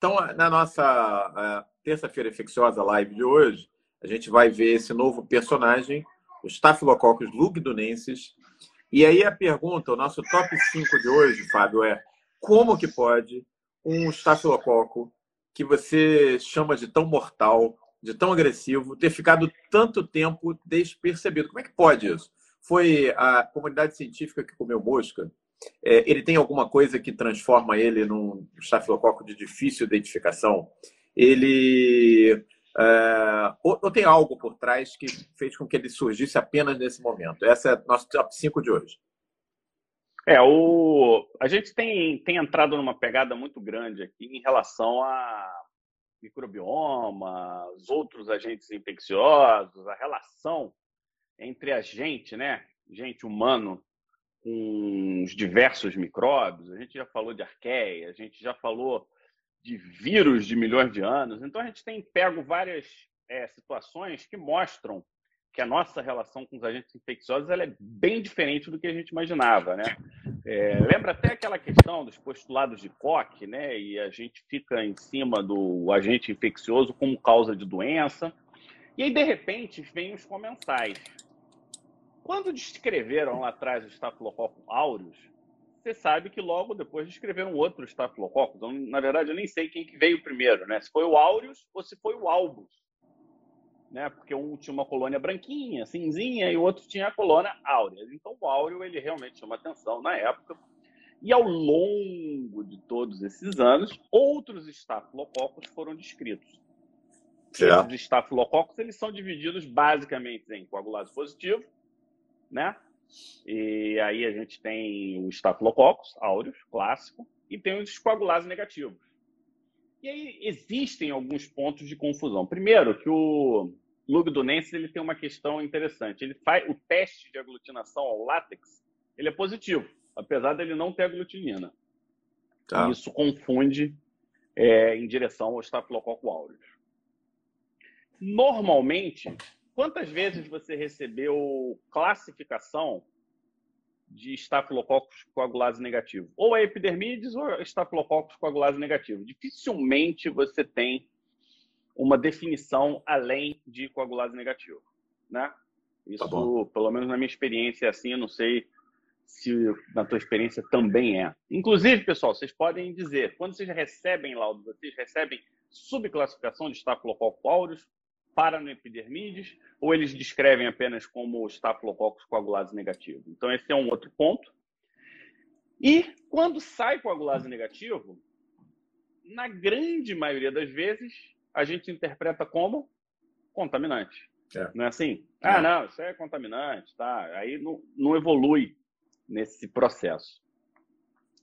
Então, na nossa terça-feira infecciosa live de hoje, a gente vai ver esse novo personagem, o Staphylococcus lugdunensis. E aí a pergunta, o nosso top 5 de hoje, Fábio, é como que pode um estafilococo que você chama de tão mortal, de tão agressivo, ter ficado tanto tempo despercebido? Como é que pode isso? Foi a comunidade científica que comeu mosca? É, ele tem alguma coisa que transforma ele num estafilococo de difícil identificação? Ele é, ou, ou, tem algo por trás que fez com que ele surgisse apenas nesse momento? Essa é nosso top 5 de hoje. É, o... a gente tem, tem entrado numa pegada muito grande aqui em relação a microbioma, os outros agentes infecciosos, a relação entre a gente, né, gente humano, com os diversos micróbios. A gente já falou de arqueia, a gente já falou de vírus de milhões de anos. Então, a gente tem pego várias é, situações que mostram que a nossa relação com os agentes infecciosos ela é bem diferente do que a gente imaginava, né? É, lembra até aquela questão dos postulados de Koch, né? E a gente fica em cima do agente infeccioso como causa de doença. E aí, de repente, vem os comensais. Quando descreveram lá atrás o Staphylococcus aureus, você sabe que logo depois descreveram outro Staphylococcus. Então, na verdade, eu nem sei quem que veio primeiro, né? Se foi o aureus ou se foi o albus. Né? Porque um tinha uma colônia branquinha, cinzinha, e o outro tinha a colônia áurea. Então, o áureo, ele realmente chama atenção na época. E ao longo de todos esses anos, outros estafilococos foram descritos. Certo. Esses estafilococos, eles são divididos basicamente em coagulase positivo, né? E aí a gente tem o Staphylococcus aureus, clássico, e tem os coagulases negativos. E aí existem alguns pontos de confusão. Primeiro, que o Lugdunensis ele tem uma questão interessante. Ele faz o teste de aglutinação ao látex, ele é positivo, apesar dele não ter aglutinina. Tá. E isso confunde é, em direção ao Staphylococcus aureus. Normalmente, Quantas vezes você recebeu classificação de estafilococcus coagulase negativo? Ou é epidermides ou estafilococcus coagulase negativo. Dificilmente você tem uma definição além de coagulase negativo, né? Tá Isso, tá pelo menos na minha experiência, é assim. Eu não sei se na tua experiência também é. Inclusive, pessoal, vocês podem dizer, quando vocês recebem laudo, vocês recebem subclassificação de estafilococcus aureus para no epidermides, ou eles descrevem apenas como estafilococcus coagulase negativo. Então, esse é um outro ponto. E quando sai coagulase negativo, na grande maioria das vezes, a gente interpreta como contaminante. É. Não é assim? É. Ah, não, isso é contaminante, tá? Aí não, não evolui nesse processo.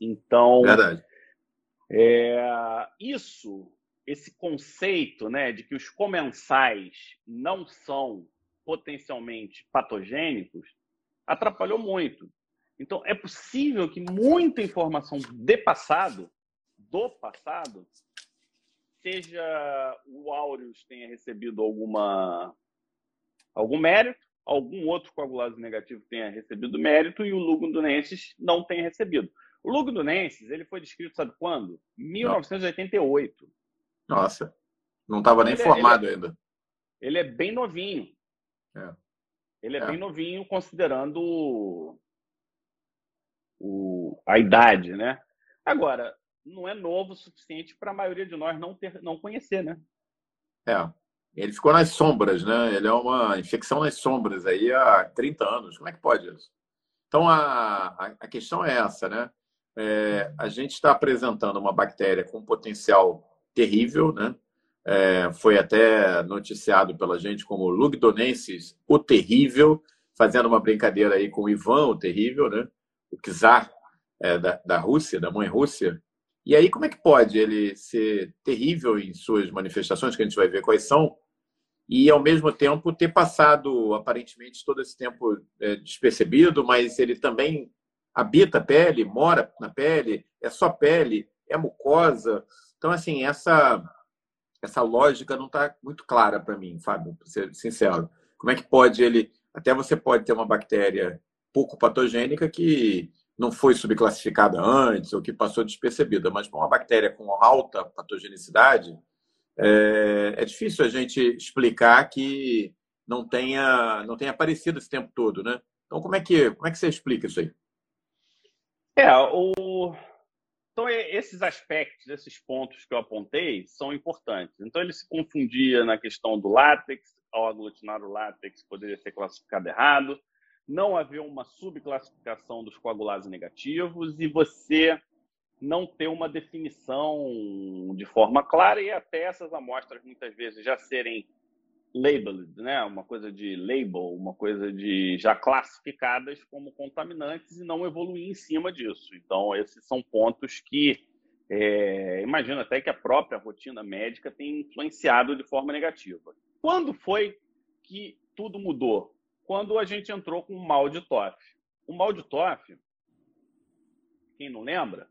Então, Verdade. É, isso esse conceito né, de que os comensais não são potencialmente patogênicos atrapalhou muito. Então, é possível que muita informação de passado, do passado, seja o Aureus tenha recebido alguma algum mérito, algum outro coagulase negativo tenha recebido mérito e o Lugdunensis não tenha recebido. O Lugdunensis, ele foi descrito, sabe quando? 1988. Nossa, não estava nem ele formado é, ele é, ainda. Ele é bem novinho. É. Ele é, é, bem novinho, considerando o, o, a idade, né? Agora, não é novo o suficiente para a maioria de nós não, ter, não conhecer, né? É. Ele ficou nas sombras, né? Ele é uma infecção nas sombras aí há 30 anos. Como é que pode isso? Então, a, a, a questão é essa, né? É, a gente está apresentando uma bactéria com potencial terrível, né? É, foi até noticiado pela gente como Lugdonensis, o terrível, fazendo uma brincadeira aí com o Ivan, o terrível, né? O czar é, da, da Rússia, da mãe Rússia. E aí, como é que pode ele ser terrível em suas manifestações, que a gente vai ver quais são, e ao mesmo tempo ter passado aparentemente todo esse tempo é, despercebido, mas ele também habita a pele, mora na pele, é só pele, é mucosa. Então, assim, essa, essa lógica não está muito clara para mim, Fábio, para ser sincero. Como é que pode ele. Até você pode ter uma bactéria pouco patogênica que não foi subclassificada antes ou que passou despercebida, mas para uma bactéria com alta patogenicidade, é, é, difícil a gente explicar que não tenha, não tenha aparecido esse tempo todo, né? Então, como é que, como é que você explica isso aí? É, o... Então, esses aspectos, esses pontos que eu apontei são importantes. Então, ele se confundia na questão do látex, ao aglutinar o látex poderia ser classificado errado, não haver uma subclassificação dos coagulados negativos e você não ter uma definição de forma clara e até essas amostras muitas vezes já serem labeled, né? Uma coisa de label, uma coisa de já classificadas como contaminantes e não evoluir em cima disso. Então esses são pontos que é, imagino até que a própria rotina médica tem influenciado de forma negativa. Quando foi que tudo mudou? Quando a gente entrou com o mal de TOF. O mal de TOF, quem não lembra,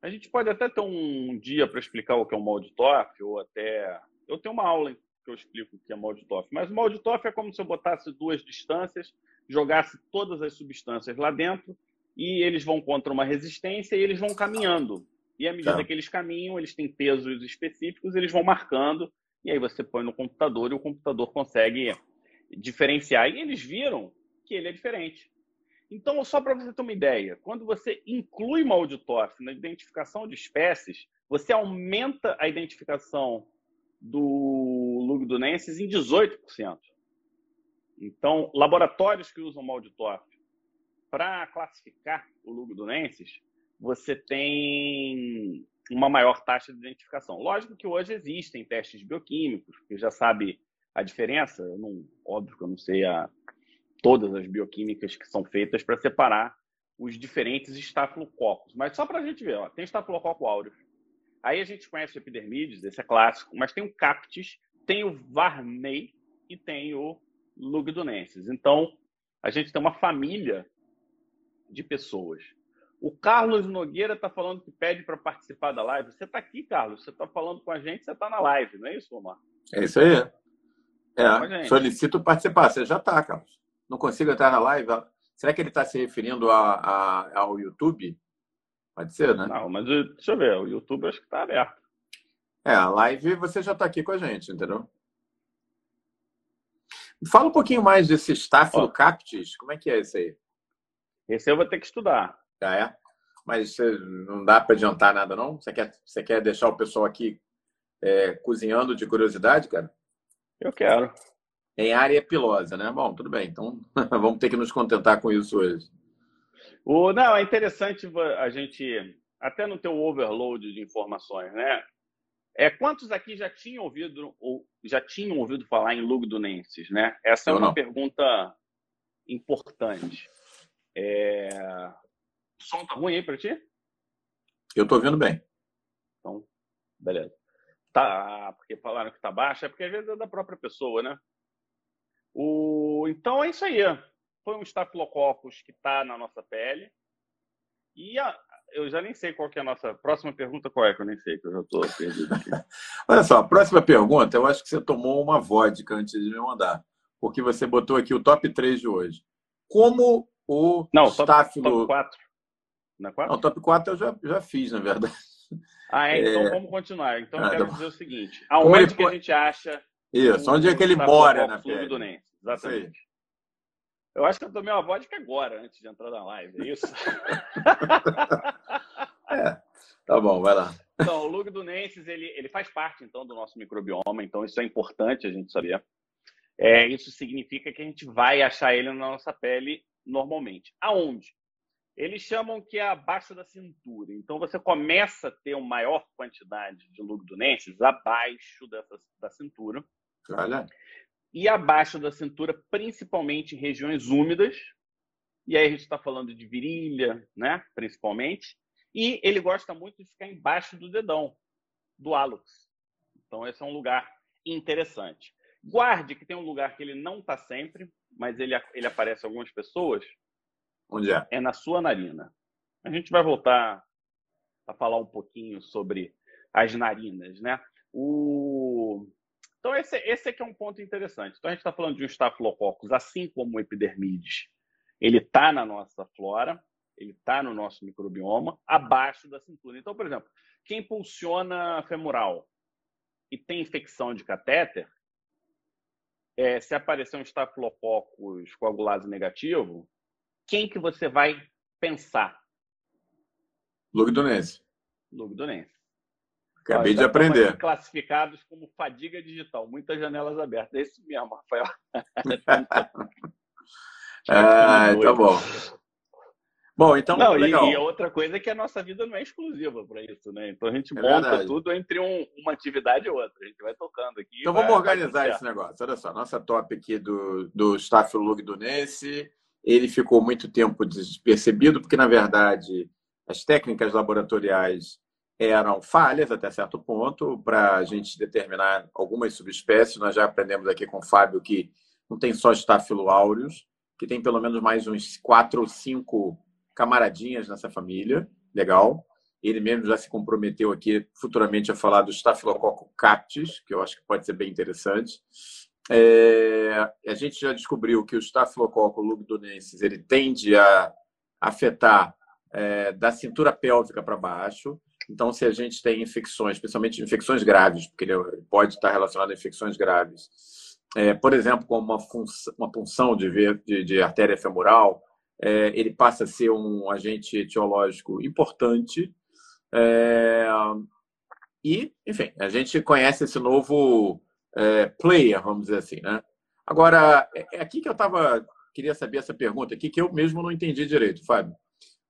a gente pode até ter um dia para explicar o que é um mal de TOF, ou até. Eu tenho uma aula que eu explico o que é mal de TOF, mas o mal de TOF é como se eu botasse duas distâncias, jogasse todas as substâncias lá dentro e eles vão contra uma resistência e eles vão caminhando. E à medida tá. que eles caminham, eles têm pesos específicos, eles vão marcando, e aí você põe no computador e o computador consegue diferenciar. E eles viram que ele é diferente. Então, só para você ter uma ideia, quando você inclui Malditoff na identificação de espécies, você aumenta a identificação do Lugdunensis em 18%. Então, laboratórios que usam Malditoff para classificar o Lugdunensis, você tem uma maior taxa de identificação. Lógico que hoje existem testes bioquímicos, que já sabe a diferença. Não, óbvio que eu não sei a, todas as bioquímicas que são feitas para separar os diferentes estafilococos. Mas só para a gente ver, ó, tem estafilococo aureus. Aí a gente conhece o epidermides, esse é clássico, mas tem o captis, tem o varney e tem o lugdunensis. Então, a gente tem uma família de pessoas o Carlos Nogueira está falando que pede para participar da live. Você está aqui, Carlos. Você está falando com a gente, você está na live, não é isso, Omar? É isso aí. É, solicito participar. Você já está, Carlos. Não consigo entrar na live. Será que ele está se referindo a, a, ao YouTube? Pode ser, né? Não, mas deixa eu ver. O YouTube acho que está aberto. É, a live você já está aqui com a gente, entendeu? Fala um pouquinho mais desse Staphylococcus. Como é que é esse aí? Esse eu vou ter que estudar. Já é? Mas não dá para adiantar nada, não? Você quer, você quer deixar o pessoal aqui é, cozinhando de curiosidade, cara? Eu quero. Em área pilosa, né? Bom, tudo bem. Então, vamos ter que nos contentar com isso hoje. O, não, é interessante a gente, até no teu overload de informações, né? É, quantos aqui já tinham ouvido ou já tinham ouvido falar em lugdunenses, né? Essa é uma não. pergunta importante. É, o som tá ruim aí para ti? Eu tô ouvindo bem. Então, beleza. Tá, porque falaram que tá baixo, é porque às vezes é da própria pessoa, né? O, então é isso aí. Foi um Staphylococcus que está na nossa pele. E a, eu já nem sei qual que é a nossa próxima pergunta, qual é, que eu nem sei, que eu já estou perdido aqui. Olha só, a próxima pergunta, eu acho que você tomou uma vodka antes de me mandar, porque você botou aqui o top 3 de hoje. Como o Não, Staphylo... top, top 4. Na 4? Não, top 4 eu já, já fiz, na verdade. Ah, é? Então é... vamos continuar. Então eu ah, quero tá dizer o seguinte: aonde ele... que a gente acha. Isso, onde é que ele mora na pele? Do Nense. Exatamente. Eu acho que eu tomei uma vodka agora, antes de entrar na live, é isso? tá bom, vai lá. Então, o Lug do Nenses, ele, ele faz parte, então, do nosso microbioma, então isso é importante a gente saber. É, isso significa que a gente vai achar ele na nossa pele normalmente. Aonde? Eles chamam que é abaixo da cintura. Então, você começa a ter uma maior quantidade de lugdunenses abaixo dessa, da cintura. Olha. E abaixo da cintura, principalmente em regiões úmidas. E aí a gente está falando de virilha, né? principalmente. E ele gosta muito de ficar embaixo do dedão, do hálux. Então, esse é um lugar interessante. Guarde que tem um lugar que ele não está sempre, mas ele, ele aparece em algumas pessoas, Onde é? É na sua narina. A gente vai voltar a falar um pouquinho sobre as narinas, né? O... Então, esse, esse aqui é um ponto interessante. Então, a gente está falando de um estafilococcus, assim como o epidermides, ele está na nossa flora. Ele está no nosso microbioma, abaixo da cintura. Então, por exemplo, quem pulsiona femoral e tem infecção de catéter, é, se aparecer um estafilococcus coagulase negativo, quem que você vai pensar? Lugdunense. Lugdunense. Acabei de aprender. Classificados como fadiga digital, muitas janelas abertas. É isso mesmo, Rafael. ah, tá bom. Bom, então. Não, legal. E, e outra coisa é que a nossa vida não é exclusiva para isso, né? Então a gente é monta verdade. tudo entre um, uma atividade e outra. A gente vai tocando aqui. Então vamos organizar esse negócio. Olha só, nossa top aqui do, do Staphylococcus ele ficou muito tempo despercebido, porque, na verdade, as técnicas laboratoriais eram falhas até certo ponto para a gente determinar algumas subespécies. Nós já aprendemos aqui com o Fábio que não tem só Staphylo aureus, que tem pelo menos mais uns quatro ou cinco camaradinhas nessa família, legal. Ele mesmo já se comprometeu aqui futuramente a falar do Staphylococcus cactis, que eu acho que pode ser bem interessante. É, a gente já descobriu que o Staphylococcus lugdunensis ele tende a afetar é, da cintura pélvica para baixo. Então, se a gente tem infecções, especialmente infecções graves, porque ele pode estar relacionado a infecções graves, é, por exemplo, como uma, função, uma punção de, de, de artéria femoral, é, ele passa a ser um agente etiológico importante. É, e, enfim, a gente conhece esse novo é, player, vamos dizer assim. Né? Agora, é, é aqui que eu estava. Queria saber essa pergunta aqui, que eu mesmo não entendi direito, Fábio.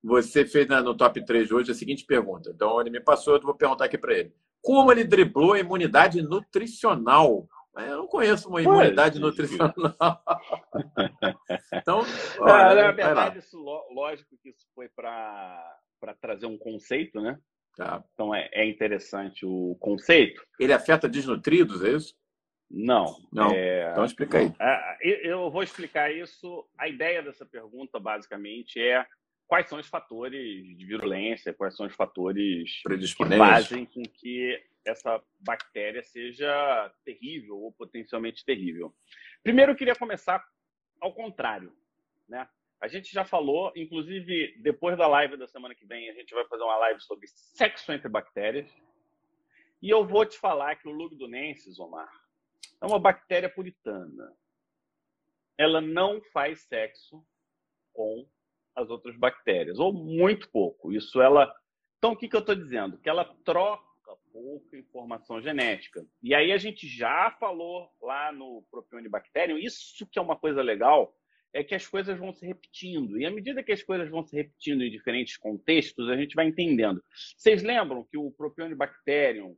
Você fez no top 3 de hoje a seguinte pergunta. Então, ele me passou, eu vou perguntar aqui para ele. Como ele driblou a imunidade nutricional eu não conheço uma imunidade nutricional. então, olha, na verdade, isso, lógico que isso foi para trazer um conceito, né? Tá. Então é, é interessante o conceito. Ele afeta desnutridos, é isso? Não. Não. É... Então explica aí. É, eu vou explicar isso. A ideia dessa pergunta, basicamente, é quais são os fatores de virulência, quais são os fatores que fazem com que essa bactéria seja terrível ou potencialmente terrível. Primeiro, eu queria começar ao contrário. Né? A gente já falou, inclusive, depois da live da semana que vem, a gente vai fazer uma live sobre sexo entre bactérias. E eu vou te falar que o Lugdunensis, Omar, é uma bactéria puritana. Ela não faz sexo com as outras bactérias, ou muito pouco. Isso ela. Então, o que, que eu estou dizendo? Que ela troca pouca informação genética. E aí a gente já falou lá no Propionibacterium, isso que é uma coisa legal, é que as coisas vão se repetindo. E à medida que as coisas vão se repetindo em diferentes contextos, a gente vai entendendo. Vocês lembram que o Propionibacterium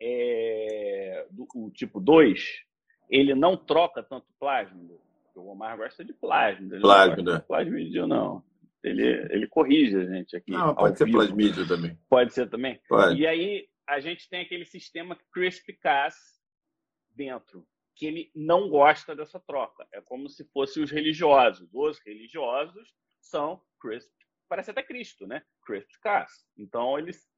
é, do o tipo 2, ele não troca tanto plásmido? O Omar gosta de plásmido. Plásmido. Não é. Plasmídio não. Ele, ele corrige a gente aqui. Não, pode ser vivo. plasmídio também. Pode ser também? Pode. E aí a gente tem aquele sistema CRISPR-Cas dentro, que ele não gosta dessa troca. É como se fossem os religiosos. Os religiosos são CRISPR, parece até Cristo, né? CRISPR-Cas. Então eles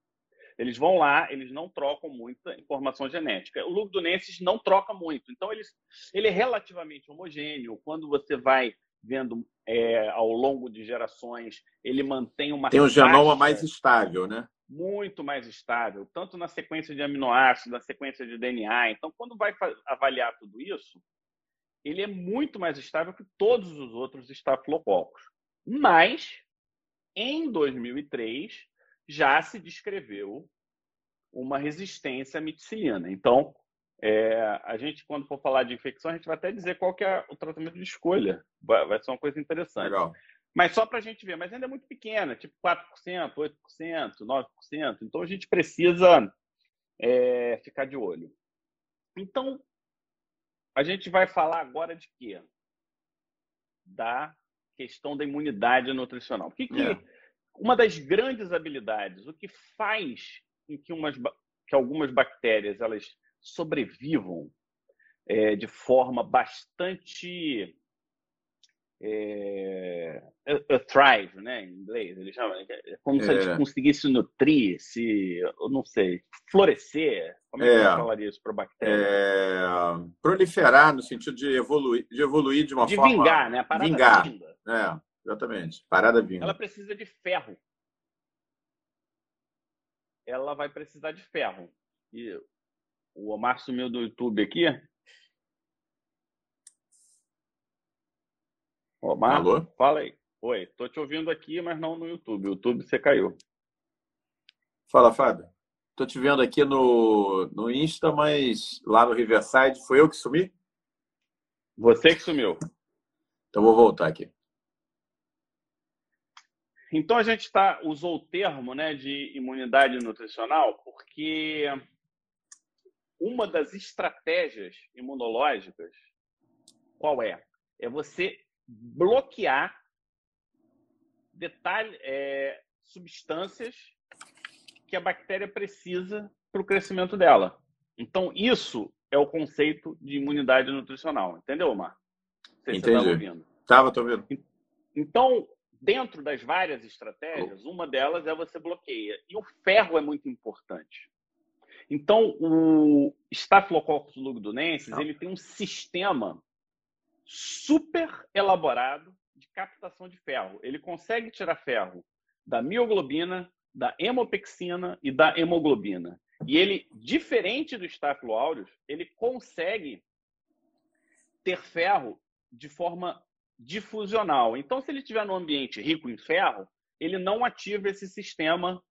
eles vão lá, eles não trocam muita informação genética. O lugdunensis não troca muito, então eles, ele é relativamente homogêneo. Quando você vai vendo é, ao longo de gerações, ele mantém uma. Tem um genoma mais estável, né? Muito mais estável, tanto na sequência de aminoácidos, na sequência de DNA. Então, quando vai avaliar tudo isso, ele é muito mais estável que todos os outros estafilococos. Mas, em 2003, já se descreveu uma resistência à miticilina. Então, é, a gente, quando for falar de infecção, a gente vai até dizer qual que é o tratamento de escolha. Vai, vai ser uma coisa interessante. Legal. Mas só para a gente ver, mas ainda é muito pequena, tipo 4%, 8%, 9%. Então a gente precisa é, ficar de olho. Então, a gente vai falar agora de quê? Da questão da imunidade nutricional. O que, que é. uma das grandes habilidades, o que faz com que, umas, que algumas bactérias elas sobrevivam é, de forma bastante é, thrive, né, em inglês, ele chama, é como é. se eles conseguissem nutrir, se, eu não sei, florescer, como é, que é. eu falaria isso para bactéria? É, proliferar no sentido de evoluir, de evoluir de uma de forma... De vingar, né, a vingar, é. exatamente. Parada vinho. Ela precisa de ferro. Ela vai precisar de ferro. E o Omar sumiu do YouTube aqui. Omar, Alô? fala aí. Oi, tô te ouvindo aqui, mas não no YouTube. O YouTube você caiu. Fala, Fábio. Tô te vendo aqui no, no Insta, mas lá no Riverside foi eu que sumi? Você que sumiu. Então vou voltar aqui. Então a gente tá, usou o termo né, de imunidade nutricional porque uma das estratégias imunológicas, qual é? É você bloquear detalhe, é, substâncias que a bactéria precisa para o crescimento dela. Então, isso é o conceito de imunidade nutricional. Entendeu, Mar? Você estava ouvindo. Estava, estou ouvindo. Então, dentro das várias estratégias, uma delas é você bloqueia. E o ferro é muito importante. Então, o Staphylococcus lugdunensis, ele tem um sistema super elaborado de captação de ferro. Ele consegue tirar ferro da mioglobina, da hemopexina e da hemoglobina. E ele, diferente do Staphylo aureus, ele consegue ter ferro de forma difusional. Então, se ele estiver num ambiente rico em ferro, ele não ativa esse sistema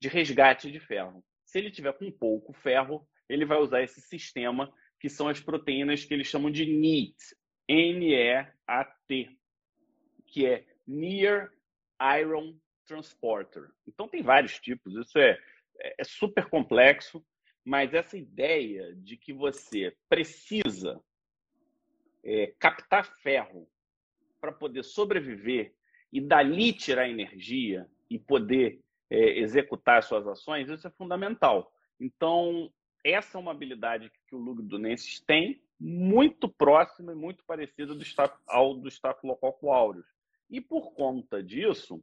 de resgate de ferro. Se ele tiver com pouco ferro, ele vai usar esse sistema que são as proteínas que eles chamam de NEAT, N-E-A-T, que é Near Iron Transporter. Então tem vários tipos, isso é, é super complexo, mas essa ideia de que você precisa é, captar ferro para poder sobreviver e dali tirar energia e poder é, executar suas ações, isso é fundamental. Então, essa é uma habilidade que o Lugdunensis tem, muito próxima e muito parecida do ao do Staphylococcus aureus. E por conta disso,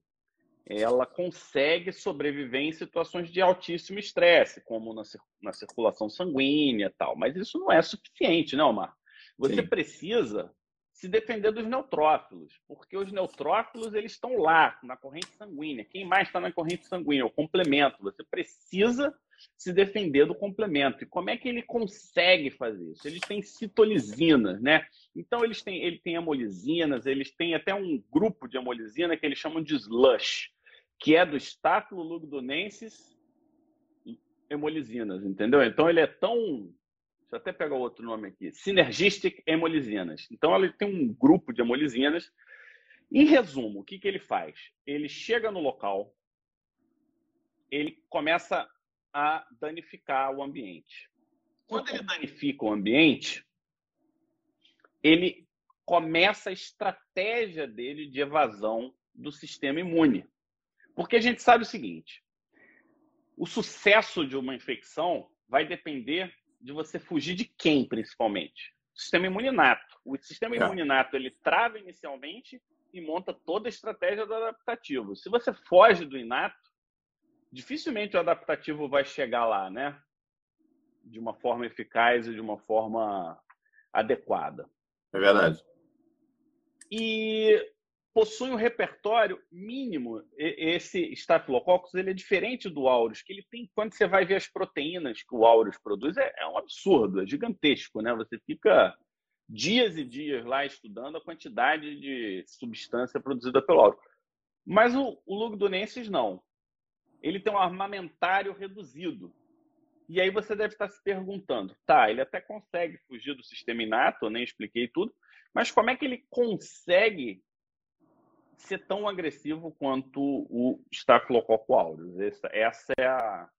ela consegue sobreviver em situações de altíssimo estresse, como na, na circulação sanguínea tal. Mas isso não é suficiente, não, Mar? Você Sim. precisa se defender dos neutrófilos, porque os neutrófilos eles estão lá na corrente sanguínea. Quem mais está na corrente sanguínea? O complemento. Você precisa se defender do complemento. E como é que ele consegue fazer isso? Eles têm citolisinas, né? Então eles têm, ele tem amolisinas, eles têm até um grupo de amolisina que eles chamam de slush, que é do Staphylococcus hemolisinas, entendeu? Então ele é tão Deixa eu até pegar outro nome aqui. Synergistic hemolisinas. Então, ele tem um grupo de hemolisinas. Em resumo, o que, que ele faz? Ele chega no local, ele começa a danificar o ambiente. Quando ele danifica o ambiente, ele começa a estratégia dele de evasão do sistema imune. Porque a gente sabe o seguinte: o sucesso de uma infecção vai depender de você fugir de quem, principalmente? O sistema imuninato. O sistema é. imuninato ele trava inicialmente e monta toda a estratégia do adaptativo. Se você foge do inato, dificilmente o adaptativo vai chegar lá, né? De uma forma eficaz e de uma forma adequada. É verdade. E possui um repertório mínimo. Esse Staphylococcus ele é diferente do aureus, que ele tem quando você vai ver as proteínas que o aureus produz é, é um absurdo, é gigantesco, né? Você fica dias e dias lá estudando a quantidade de substância produzida pelo aureus. Mas o, o Lugdunensis não. Ele tem um armamentário reduzido. E aí você deve estar se perguntando, tá, ele até consegue fugir do sistema inato, eu nem expliquei tudo, mas como é que ele consegue ser tão agressivo quanto o Staphylococcus aureus? Essa, essa é a,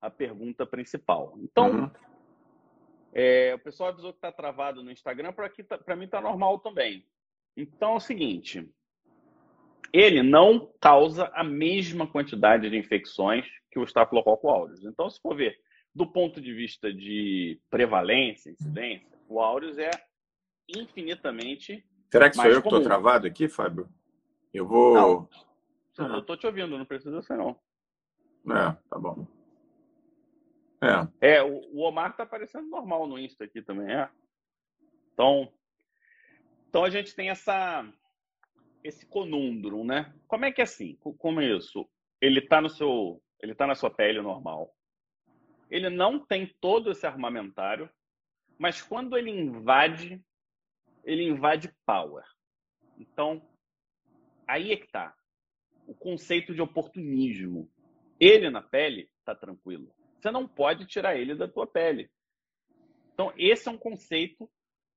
a pergunta principal. Então, uhum. é, o pessoal avisou que está travado no Instagram, para tá, mim está normal também. Então é o seguinte: ele não causa a mesma quantidade de infecções que o Staphylococcus aureus. Então, se for ver do ponto de vista de prevalência, incidência, o aureus é infinitamente. Será que sou eu que estou travado aqui, Fábio? Eu vou. Não. Eu tô te ouvindo, não precisa ser, não. É, tá bom. É. É, o, Omar tá aparecendo normal no Insta aqui também, é. Então, então a gente tem essa esse conundrum, né? Como é que é assim? Como é isso? Ele está no seu, ele tá na sua pele normal. Ele não tem todo esse armamentário, mas quando ele invade, ele invade power. Então, aí é que tá o conceito de oportunismo. Ele na pele está tranquilo. Você não pode tirar ele da tua pele. Então, esse é um conceito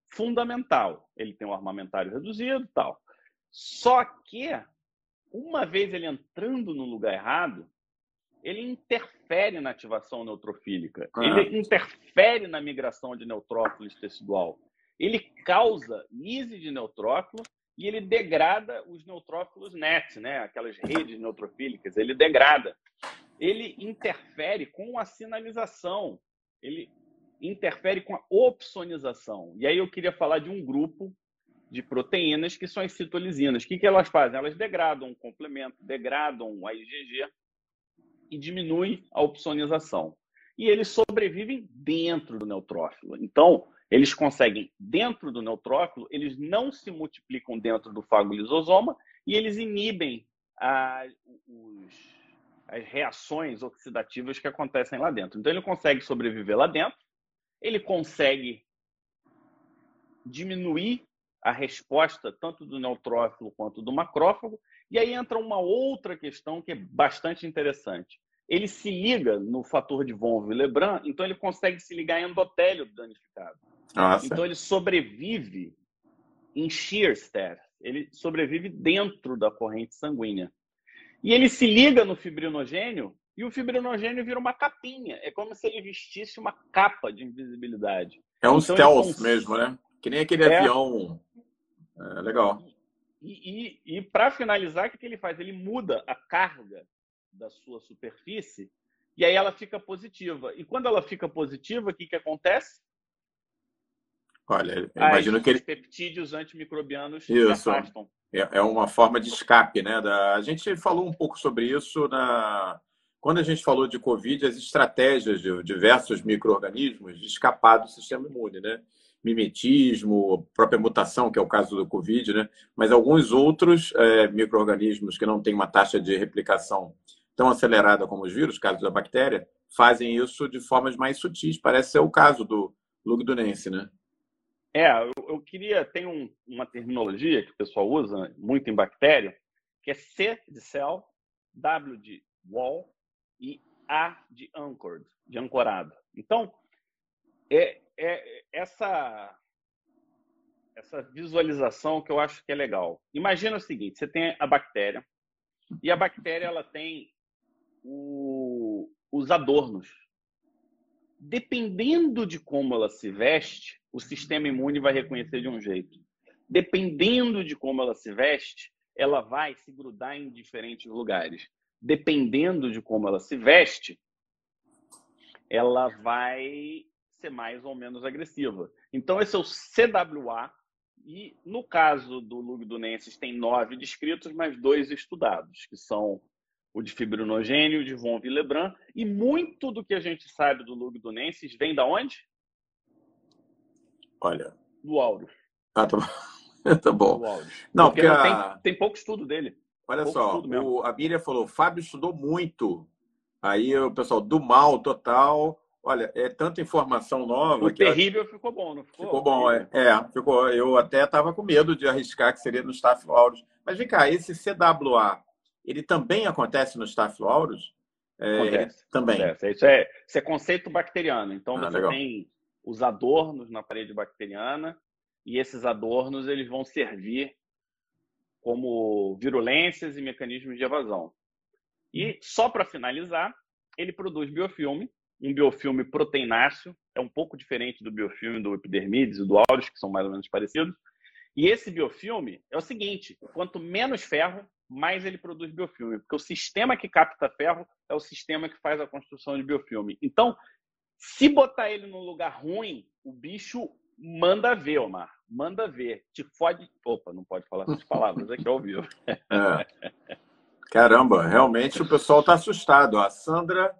fundamental. Ele tem um armamentário reduzido tal. Só que, uma vez ele entrando no lugar errado, ele interfere na ativação neutrofílica. Ah. Ele interfere na migração de neutrófilos tecidual. Ele causa lise de neutrófilo e ele degrada os neutrófilos net, né? aquelas redes neutrofílicas. Ele degrada. Ele interfere com a sinalização. Ele interfere com a opsonização. E aí eu queria falar de um grupo de proteínas que são as citolisinas. O que, que elas fazem? Elas degradam o complemento, degradam a IgG e diminuem a opsonização. E eles sobrevivem dentro do neutrófilo. Então, eles conseguem, dentro do neutrófilo, eles não se multiplicam dentro do fagolisosoma e eles inibem a, os, as reações oxidativas que acontecem lá dentro. Então, ele consegue sobreviver lá dentro ele consegue diminuir a resposta tanto do neutrófilo quanto do macrófago. E aí entra uma outra questão que é bastante interessante. Ele se liga no fator de von Willebrand, então ele consegue se ligar em endotélio danificado. Nossa. Então ele sobrevive em shear status, ele sobrevive dentro da corrente sanguínea. E ele se liga no fibrinogênio e o fibrinogênio vira uma capinha. É como se ele vestisse uma capa de invisibilidade. É um então, stealth cons... mesmo, né? Que nem aquele é... avião. É, legal. E, e, e para finalizar, o que ele faz? Ele muda a carga da sua superfície e aí ela fica positiva. E quando ela fica positiva, o que, que acontece? Olha, imagino As, que ele. Os peptídeos antimicrobianos Isso. se afastam. É, é uma forma de escape, né? Da... A gente falou um pouco sobre isso na quando a gente falou de Covid, as estratégias de diversos micro-organismos de escapar do sistema imune, né? Mimetismo, própria mutação, que é o caso do Covid, né? Mas alguns outros é, micro-organismos que não têm uma taxa de replicação tão acelerada como os vírus, caso da bactéria, fazem isso de formas mais sutis. Parece ser o caso do lugdunense, né? É, eu, eu queria. Tem um, uma terminologia que o pessoal usa muito em bactéria, que é C de cell, W de wall e A de anchored, de ancorado. Então, é, é essa essa visualização que eu acho que é legal. Imagina o seguinte: você tem a bactéria e a bactéria ela tem o, os adornos. Dependendo de como ela se veste, o sistema imune vai reconhecer de um jeito. Dependendo de como ela se veste, ela vai se grudar em diferentes lugares dependendo de como ela se veste, ela vai ser mais ou menos agressiva. Então, esse é o CWA, e no caso do Lugdunensis, tem nove descritos, mas dois estudados, que são o de fibrinogênio de von Willebrand. E muito do que a gente sabe do Lugdunensis vem da onde? Olha. Do Aurus. Ah, tá bom. tá bom. Não, porque, porque a... tem, tem pouco estudo dele. Olha só, o, a Miriam falou, Fábio estudou muito. Aí o pessoal, do mal total. Olha, é tanta informação nova. O terrível ficou bom, não ficou? Ficou bom, é. é ficou, eu até estava com medo de arriscar que seria no Staphylococcus. Mas vem cá, esse CWA, ele também acontece no Staphylococcus? É, acontece. Também. Acontece. Isso, é, isso é conceito bacteriano. Então, ah, você legal. tem os adornos na parede bacteriana e esses adornos eles vão servir como virulências e mecanismos de evasão. E só para finalizar, ele produz biofilme, um biofilme proteináceo, é um pouco diferente do biofilme do epidermides e do aureus, que são mais ou menos parecidos. E esse biofilme é o seguinte: quanto menos ferro, mais ele produz biofilme, porque o sistema que capta ferro é o sistema que faz a construção de biofilme. Então, se botar ele num lugar ruim, o bicho manda ver, Omar manda ver. Te fode. Opa, não pode falar essas palavras aqui ao vivo. É. Caramba, realmente o pessoal está assustado. A Sandra,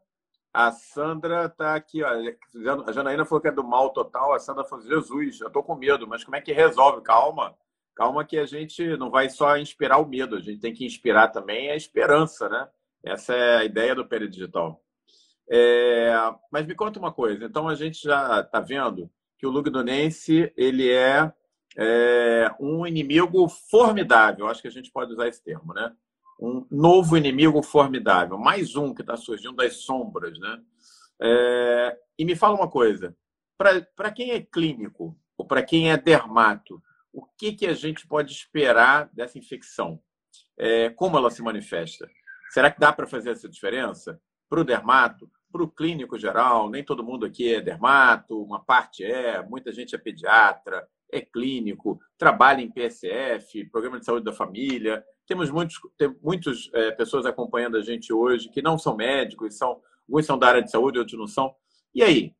a Sandra está aqui. Ó. A Janaína falou que é do mal total. A Sandra falou: Jesus, eu estou com medo, mas como é que resolve? Calma. calma que a gente não vai só inspirar o medo, a gente tem que inspirar também a esperança, né? Essa é a ideia do Peridigital. É, mas me conta uma coisa, então a gente já está vendo que o Lugdunense ele é, é, um inimigo formidável, acho que a gente pode usar esse termo, né? Um novo inimigo formidável, mais um que está surgindo das sombras, né? É, e me fala uma coisa, para quem é clínico ou para quem é dermato, o que, que a gente pode esperar dessa infecção? É, como ela se manifesta? Será que dá para fazer essa diferença? Para o dermato, para o clínico geral, nem todo mundo aqui é dermato, uma parte é, muita gente é pediatra, é clínico, trabalha em PSF, Programa de Saúde da Família. Temos muitos, tem muitas é, pessoas acompanhando a gente hoje que não são médicos, são, alguns são da área de saúde, outros não são. E aí?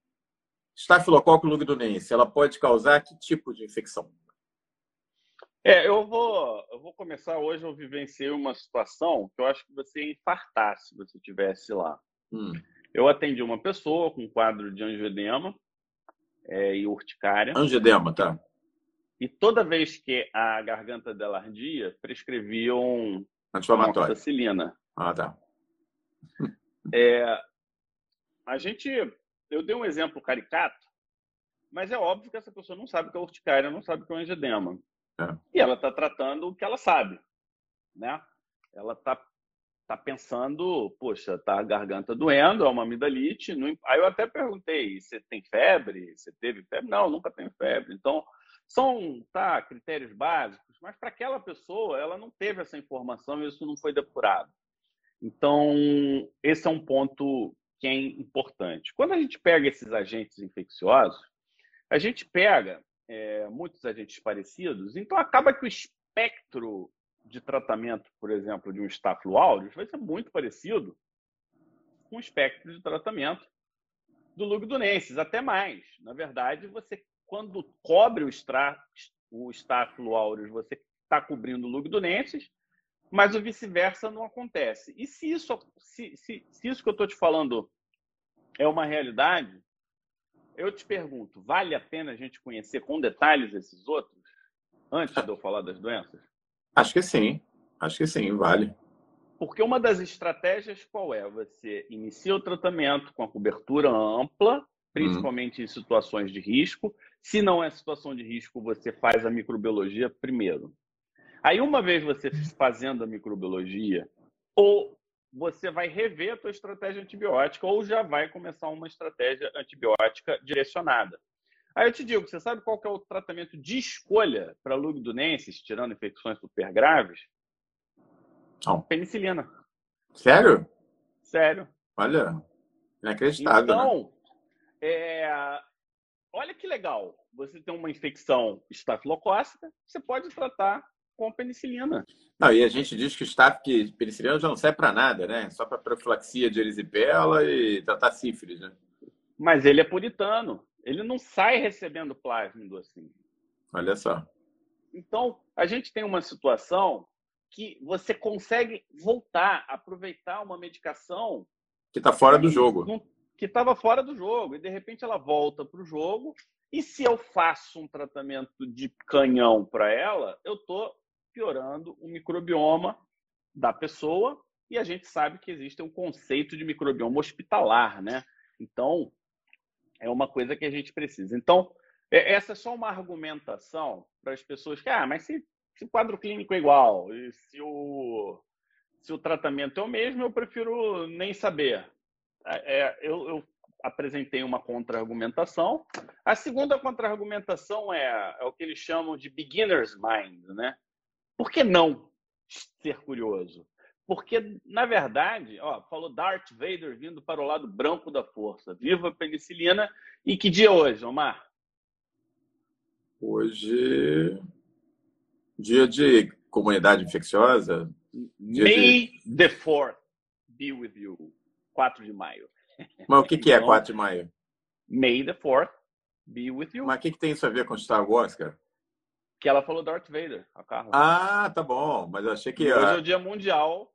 Estafilococcus lugdunense, ela pode causar que tipo de infecção? É, eu vou, eu vou começar hoje. Eu vivenciei uma situação que eu acho que você ia infartar se você estivesse lá. Hum. Eu atendi uma pessoa com quadro de angioedema é, e urticária. Angioedema, tá. E toda vez que a garganta dela ardia, prescreviam amoxicilina. Ah, tá. É, a gente, eu dei um exemplo caricato, mas é óbvio que essa pessoa não sabe o que é urticária, não sabe o que é angioedema. É. E ela está tratando o que ela sabe, né? Ela está tá pensando, poxa, tá a garganta doendo, é uma amidalite. Aí eu até perguntei, você tem febre? Você teve febre? Não, nunca tenho febre. Então, são tá, critérios básicos, mas para aquela pessoa, ela não teve essa informação e isso não foi depurado. Então, esse é um ponto que é importante. Quando a gente pega esses agentes infecciosos, a gente pega é, muitos agentes parecidos, então acaba que o espectro de tratamento, por exemplo, de um Staphylo aureus vai ser muito parecido com o espectro de tratamento do Lugdunensis, até mais. Na verdade, você quando cobre o, extra, o Staphylo aureus, você está cobrindo o Lugdunensis, mas o vice-versa não acontece. E se isso, se, se, se isso que eu estou te falando é uma realidade, eu te pergunto, vale a pena a gente conhecer com detalhes esses outros antes de eu falar das doenças? Acho que sim. Acho que sim, vale. Porque uma das estratégias qual é? Você inicia o tratamento com a cobertura ampla, principalmente hum. em situações de risco. Se não é situação de risco, você faz a microbiologia primeiro. Aí, uma vez você fazendo a microbiologia, ou você vai rever a tua estratégia antibiótica ou já vai começar uma estratégia antibiótica direcionada. Aí eu te digo, você sabe qual é o tratamento de escolha para lugdunenses, tirando infecções super graves? Não. Penicilina. Sério? Sério. Olha, inacreditável. Né? Então, né? é... olha que legal. Você tem uma infecção estafilocócica, você pode tratar com penicilina. Não, e a gente diz que o staff que penicilina já não serve para nada, né? Só para profilaxia de erisipela e tratar sífilis, né? Mas ele é puritano. Ele não sai recebendo plásmido assim. Olha só. Então, a gente tem uma situação que você consegue voltar, aproveitar uma medicação que está fora do jogo. Que estava fora do jogo. E, de repente, ela volta para o jogo. E se eu faço um tratamento de canhão para ela, eu estou piorando o microbioma da pessoa. E a gente sabe que existe um conceito de microbioma hospitalar, né? Então, é uma coisa que a gente precisa. Então, é, essa é só uma argumentação para as pessoas que, ah, mas se, se o quadro clínico é igual, se o, se o tratamento é o mesmo, eu prefiro nem saber. É, é eu, eu apresentei uma contra-argumentação. A segunda contra-argumentação é, é o que eles chamam de beginner's mind, né? Por que não ser curioso? Porque, na verdade, ó, falou Darth Vader vindo para o lado branco da força. Viva a penicilina. E que dia é hoje, Omar? Hoje. Dia de comunidade infecciosa. May de... the 4th be with you. 4 de maio. Mas o que, que é 4 então, de maio? May the 4th be with you. Mas o que, que tem isso a ver com Star Wars, cara? Que ela falou Darth Vader, a Carla. Ah, tá bom. Mas eu achei que. E hoje é o dia mundial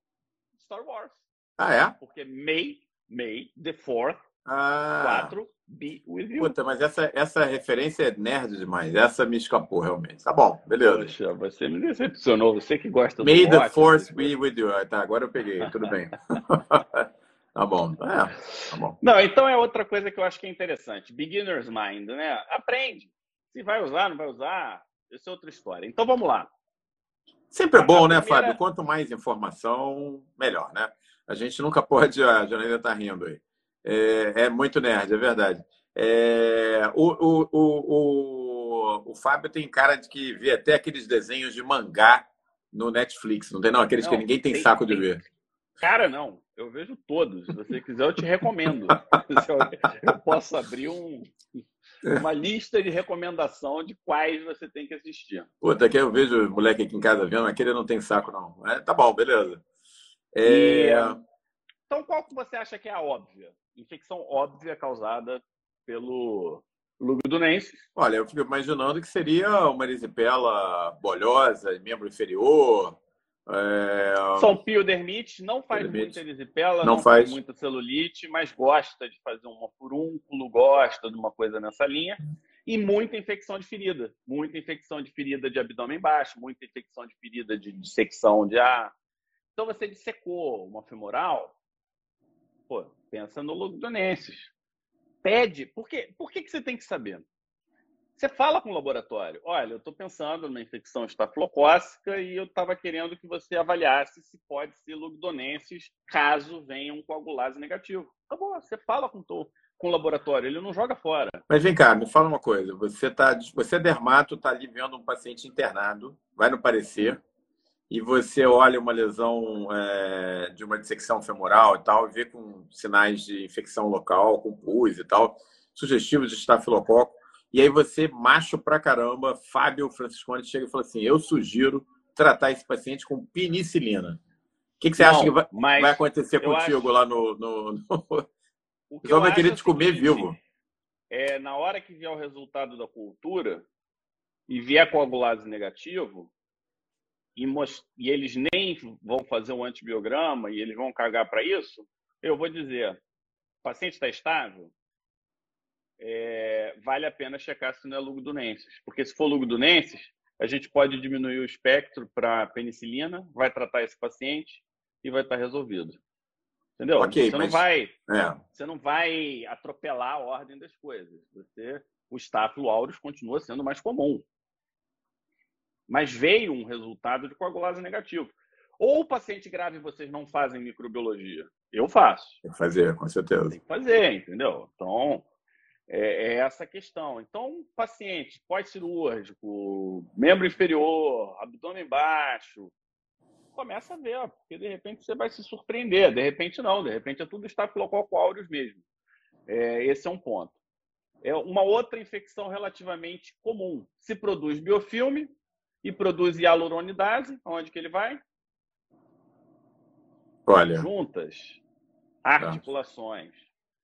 Star Wars. Ah, é? Porque May, May the 4th Ah. 4, be with you. Puta, mas essa, essa referência é nerd demais. Essa me escapou, realmente. Tá bom, beleza. Poxa, você me decepcionou. Você que gosta May do May the force be with you. Ah, tá, agora eu peguei. Tudo bem. tá bom. É, tá bom. Não, então é outra coisa que eu acho que é interessante. Beginner's mind, né? Aprende. Se vai usar, não vai usar, isso é outra história. Então vamos lá. Sempre é bom, né, primeira... Fábio? Quanto mais informação, melhor, né? A gente nunca pode. A Janaína tá rindo aí. É, é muito nerd, é verdade. É, o, o, o, o, o Fábio tem cara de que vê até aqueles desenhos de mangá no Netflix, não tem não? Aqueles não, que ninguém tem, tem saco tem, de ver. Cara, não. Eu vejo todos. Se você quiser, eu te recomendo. eu posso abrir um, uma lista de recomendação de quais você tem que assistir. Puta, que eu vejo o moleque aqui em casa vendo, aquele não tem saco, não. É, tá bom, beleza. É... E, então, qual que você acha que é a óbvia? infecção óbvia causada pelo lugudunensis. Olha, eu fico imaginando que seria uma erisipela bolhosa, membro inferior. É... São piodermite, não faz Dermite. muita erisipela, não, não faz. faz muita celulite, mas gosta de fazer um furúnculo, gosta de uma coisa nessa linha. E muita infecção de ferida. Muita infecção de ferida de abdômen baixo, muita infecção de ferida de dissecção de ar. Então, você dissecou uma femoral, pô, pensa no lugdunensis. Pede. Por, quê? Por que, que você tem que saber? Você fala com o laboratório. Olha, eu estou pensando numa infecção estafilocócica e eu estava querendo que você avaliasse se pode ser lugdunensis caso venha um coagulase negativo. Tá bom, você fala com o, com o laboratório, ele não joga fora. Mas vem cá, me fala uma coisa. Você, tá, você é dermato, está ali vendo um paciente internado, vai no parecer, e você olha uma lesão é, de uma dissecção femoral e tal, vê com sinais de infecção local, com pus e tal, sugestivos de estafilococo, e aí você, macho pra caramba, Fábio Franciscone, chega e fala assim: eu sugiro tratar esse paciente com penicilina. O que, que você Não, acha que vai, vai acontecer contigo acho... lá no. no, no... O que vai querer te comer seguinte, vivo. É, na hora que vier o resultado da cultura e vier coagulase negativo, e, most... e eles nem vão fazer um antibiograma e eles vão cagar para isso, eu vou dizer: o paciente está estável, é... vale a pena checar se não é lugdunensis. Porque se for lugdunensis, a gente pode diminuir o espectro para penicilina, vai tratar esse paciente e vai estar tá resolvido. Entendeu? Okay, você, mas... não vai, é. você não vai atropelar a ordem das coisas. Você, o Staphylo aureus continua sendo mais comum mas veio um resultado de coagulase negativo. Ou o paciente grave vocês não fazem microbiologia? Eu faço. Tem que fazer, com certeza. Tem que fazer, entendeu? Então, é, é essa questão. Então, paciente pós-cirúrgico, membro inferior, abdômen baixo, começa a ver, porque de repente você vai se surpreender. De repente não, de repente é tudo estafilococo aureus mesmo. É, esse é um ponto. É uma outra infecção relativamente comum. Se produz biofilme, e produz hialuronidase, onde que ele vai? Olha. Juntas, articulações.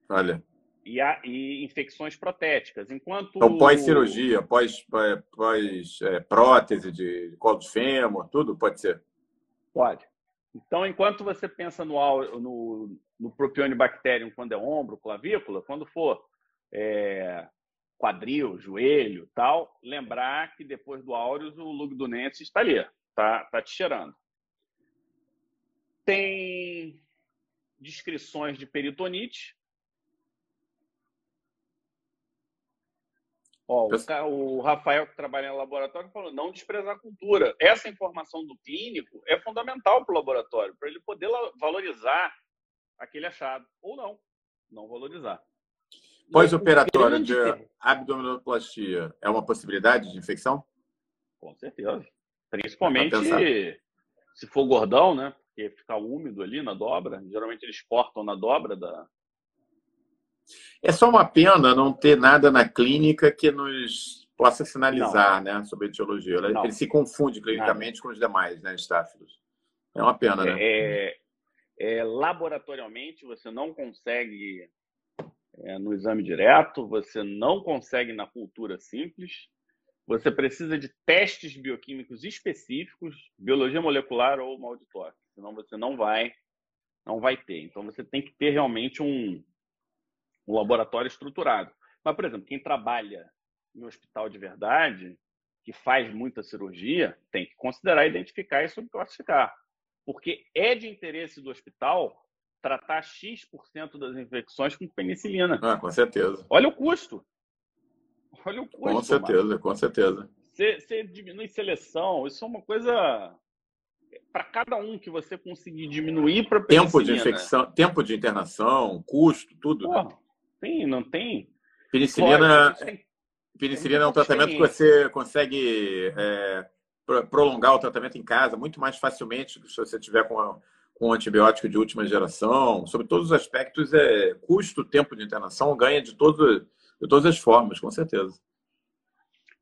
Olha. E, a, e infecções protéticas. Enquanto então, pós-cirurgia, pós, pós é, prótese de colo de fêmur, tudo pode ser? Pode. Então, enquanto você pensa no, no, no Propionibacterium quando é ombro, clavícula, quando for é, quadril, joelho, tal, lembrar que depois do áureos o lugdunense está ali, tá, tá te cheirando. Tem descrições de peritonite. Ó, o, o, Rafael, que trabalha no laboratório, falou não desprezar a cultura. Essa informação do clínico é fundamental para o laboratório, para ele poder valorizar aquele achado. Ou não, não valorizar. Pós-operatório de abdominoplastia é uma possibilidade de infecção? Com certeza. Principalmente se for gordão, né? Porque fica úmido ali na dobra. Geralmente eles cortam na dobra da. É só uma pena não ter nada na clínica que nos possa sinalizar né, sobre a etiologia. Ele, ele se confunde clinicamente nada. com os demais né, estáfilos. É uma pena, né? É, é, laboratorialmente, você não consegue é, no exame direto, você não consegue na cultura simples. Você precisa de testes bioquímicos específicos, biologia molecular ou mal de toque, senão você não vai não vai ter. Então você tem que ter realmente um um laboratório estruturado. Mas, por exemplo, quem trabalha em um hospital de verdade, que faz muita cirurgia, tem que considerar identificar e subclassificar. Porque é de interesse do hospital tratar X% das infecções com penicilina. Ah, com certeza. Olha o custo. Olha o custo. Com certeza, mano. com certeza. Você, você diminui seleção, isso é uma coisa para cada um que você conseguir diminuir para tempo de infecção, tempo de internação, custo, tudo. Porra, né? Tem, não tem. Penicilina, tem, penicilina é um tratamento que você consegue é, prolongar o tratamento em casa muito mais facilmente do que se você tiver com, com antibiótico de última geração. Sobre todos os aspectos, é custo, tempo de internação, ganha de, todo, de todas as formas, com certeza.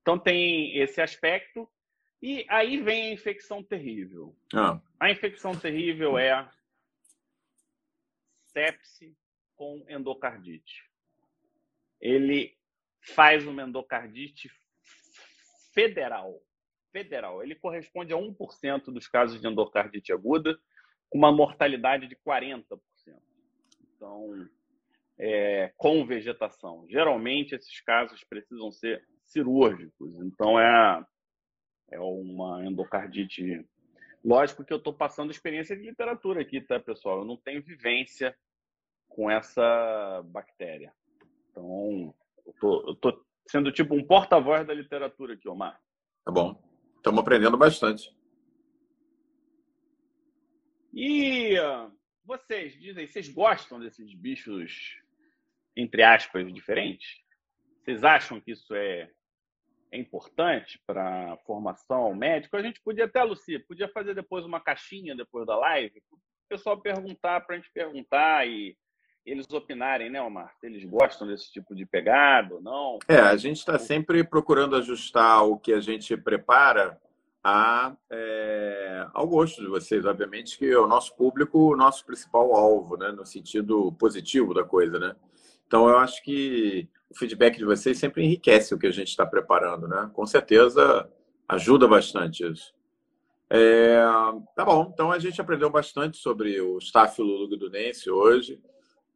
Então tem esse aspecto. E aí vem a infecção terrível. Ah. A infecção terrível é sepse com endocardite. Ele faz uma endocardite federal. Federal. Ele corresponde a 1% dos casos de endocardite aguda, com uma mortalidade de 40%. Então, é, com vegetação. Geralmente, esses casos precisam ser cirúrgicos. Então, é, é uma endocardite. Lógico que eu estou passando experiência de literatura aqui, tá, pessoal? Eu não tenho vivência com essa bactéria. Então, eu tô, sendo tipo um porta-voz da literatura aqui, Omar. Tá bom. Estamos aprendendo bastante. E uh, vocês dizem, vocês gostam desses bichos, entre aspas, diferentes? Vocês acham que isso é, é importante para a formação médica? A gente podia até, Lucia, podia fazer depois uma caixinha depois da live, o pessoal perguntar, para a gente perguntar e eles opinarem, né, Omar? Eles gostam desse tipo de pegada ou não? É, a gente está sempre procurando ajustar o que a gente prepara a, é, ao gosto de vocês. Obviamente que é o nosso público, o nosso principal alvo, né, no sentido positivo da coisa, né? Então, eu acho que o feedback de vocês sempre enriquece o que a gente está preparando, né? Com certeza ajuda bastante isso. É, tá bom, então a gente aprendeu bastante sobre o Staphylococcus hoje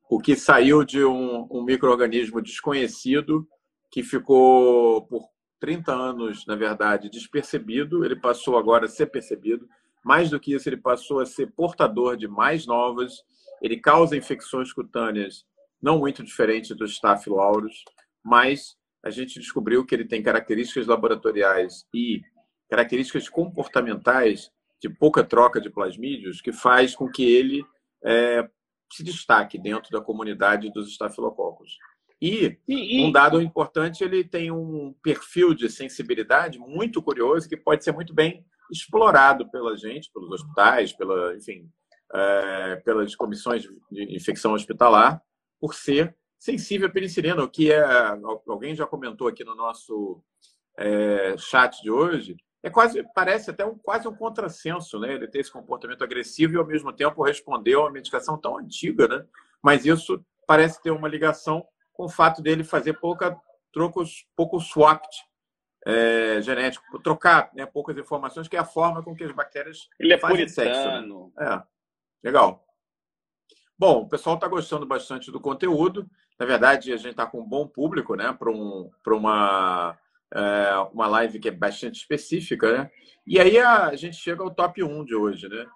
o que saiu de um, um microorganismo desconhecido que ficou por 30 anos, na verdade, despercebido, ele passou agora a ser percebido. Mais do que isso, ele passou a ser portador de mais novas. Ele causa infecções cutâneas não muito diferentes do Staphylococcus, mas a gente descobriu que ele tem características laboratoriais e características comportamentais de pouca troca de plasmídios que faz com que ele é, se destaque dentro da comunidade dos estafilococos. E, e, e, um dado importante, ele tem um perfil de sensibilidade muito curioso que pode ser muito bem explorado pela gente, pelos hospitais, pela, enfim, é, pelas comissões de infecção hospitalar, por ser sensível à penicilina, o que é, alguém já comentou aqui no nosso é, chat de hoje, é quase parece até um, quase um contrassenso, né? Ele ter esse comportamento agressivo e ao mesmo tempo responder a uma medicação tão antiga, né? Mas isso parece ter uma ligação com o fato dele fazer pouca trocos, pouco swapped é, genético, trocar né, poucas informações, que é a forma com que as bactérias ele é fazem puritano. sexo. Né? É, legal. Bom, o pessoal está gostando bastante do conteúdo. Na verdade, a gente está com um bom público, né, para um, uma é, uma live que é bastante específica, né? E aí a, gente chega ao top 1 de hoje, né?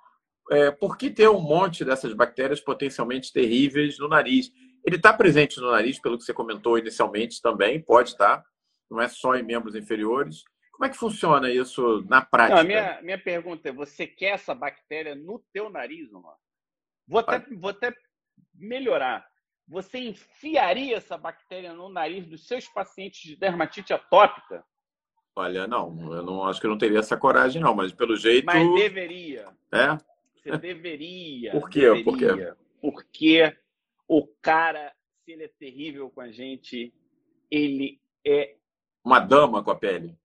É, por que ter um monte dessas bactérias potencialmente terríveis no nariz? Ele está presente no nariz, pelo que você comentou inicialmente também, pode estar, tá? não é só em membros inferiores. Como é que funciona isso na prática? Não, a minha, minha pergunta é: você quer essa bactéria no teu nariz, Omar? Vou até, vou até melhorar. Você enfiaria essa bactéria no nariz dos seus pacientes de dermatite atópica? Olha, não, eu não acho que eu não teria essa coragem, não, mas pelo jeito. Mas deveria. É? Você deveria. Por quê? Deveria, Por quê? Porque o cara, se ele é terrível com a gente, ele é. Uma dama com a pele.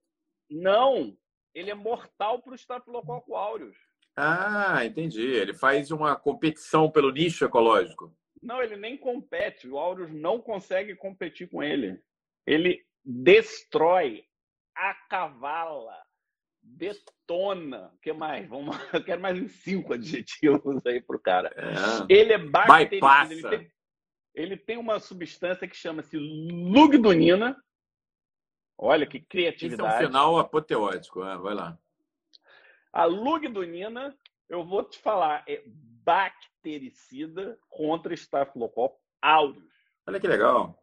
Não! Ele é mortal para o Staphylococcus aureus. Ah, entendi. Ele faz uma competição pelo nicho ecológico. Não, ele nem compete. O Aureus não consegue competir com ele. Ele destrói, acavala, detona. O que mais? Vamos, eu quero mais uns cinco adjetivos aí pro cara. É. Ele é bactericida. Ele tem, ele tem uma substância que chama-se lugdunina. Olha que criatividade. Isso é um final apoteótico, né? vai lá. A lugdunina, eu vou te falar, é bactericida contra estafilococcus aureus. Olha que legal.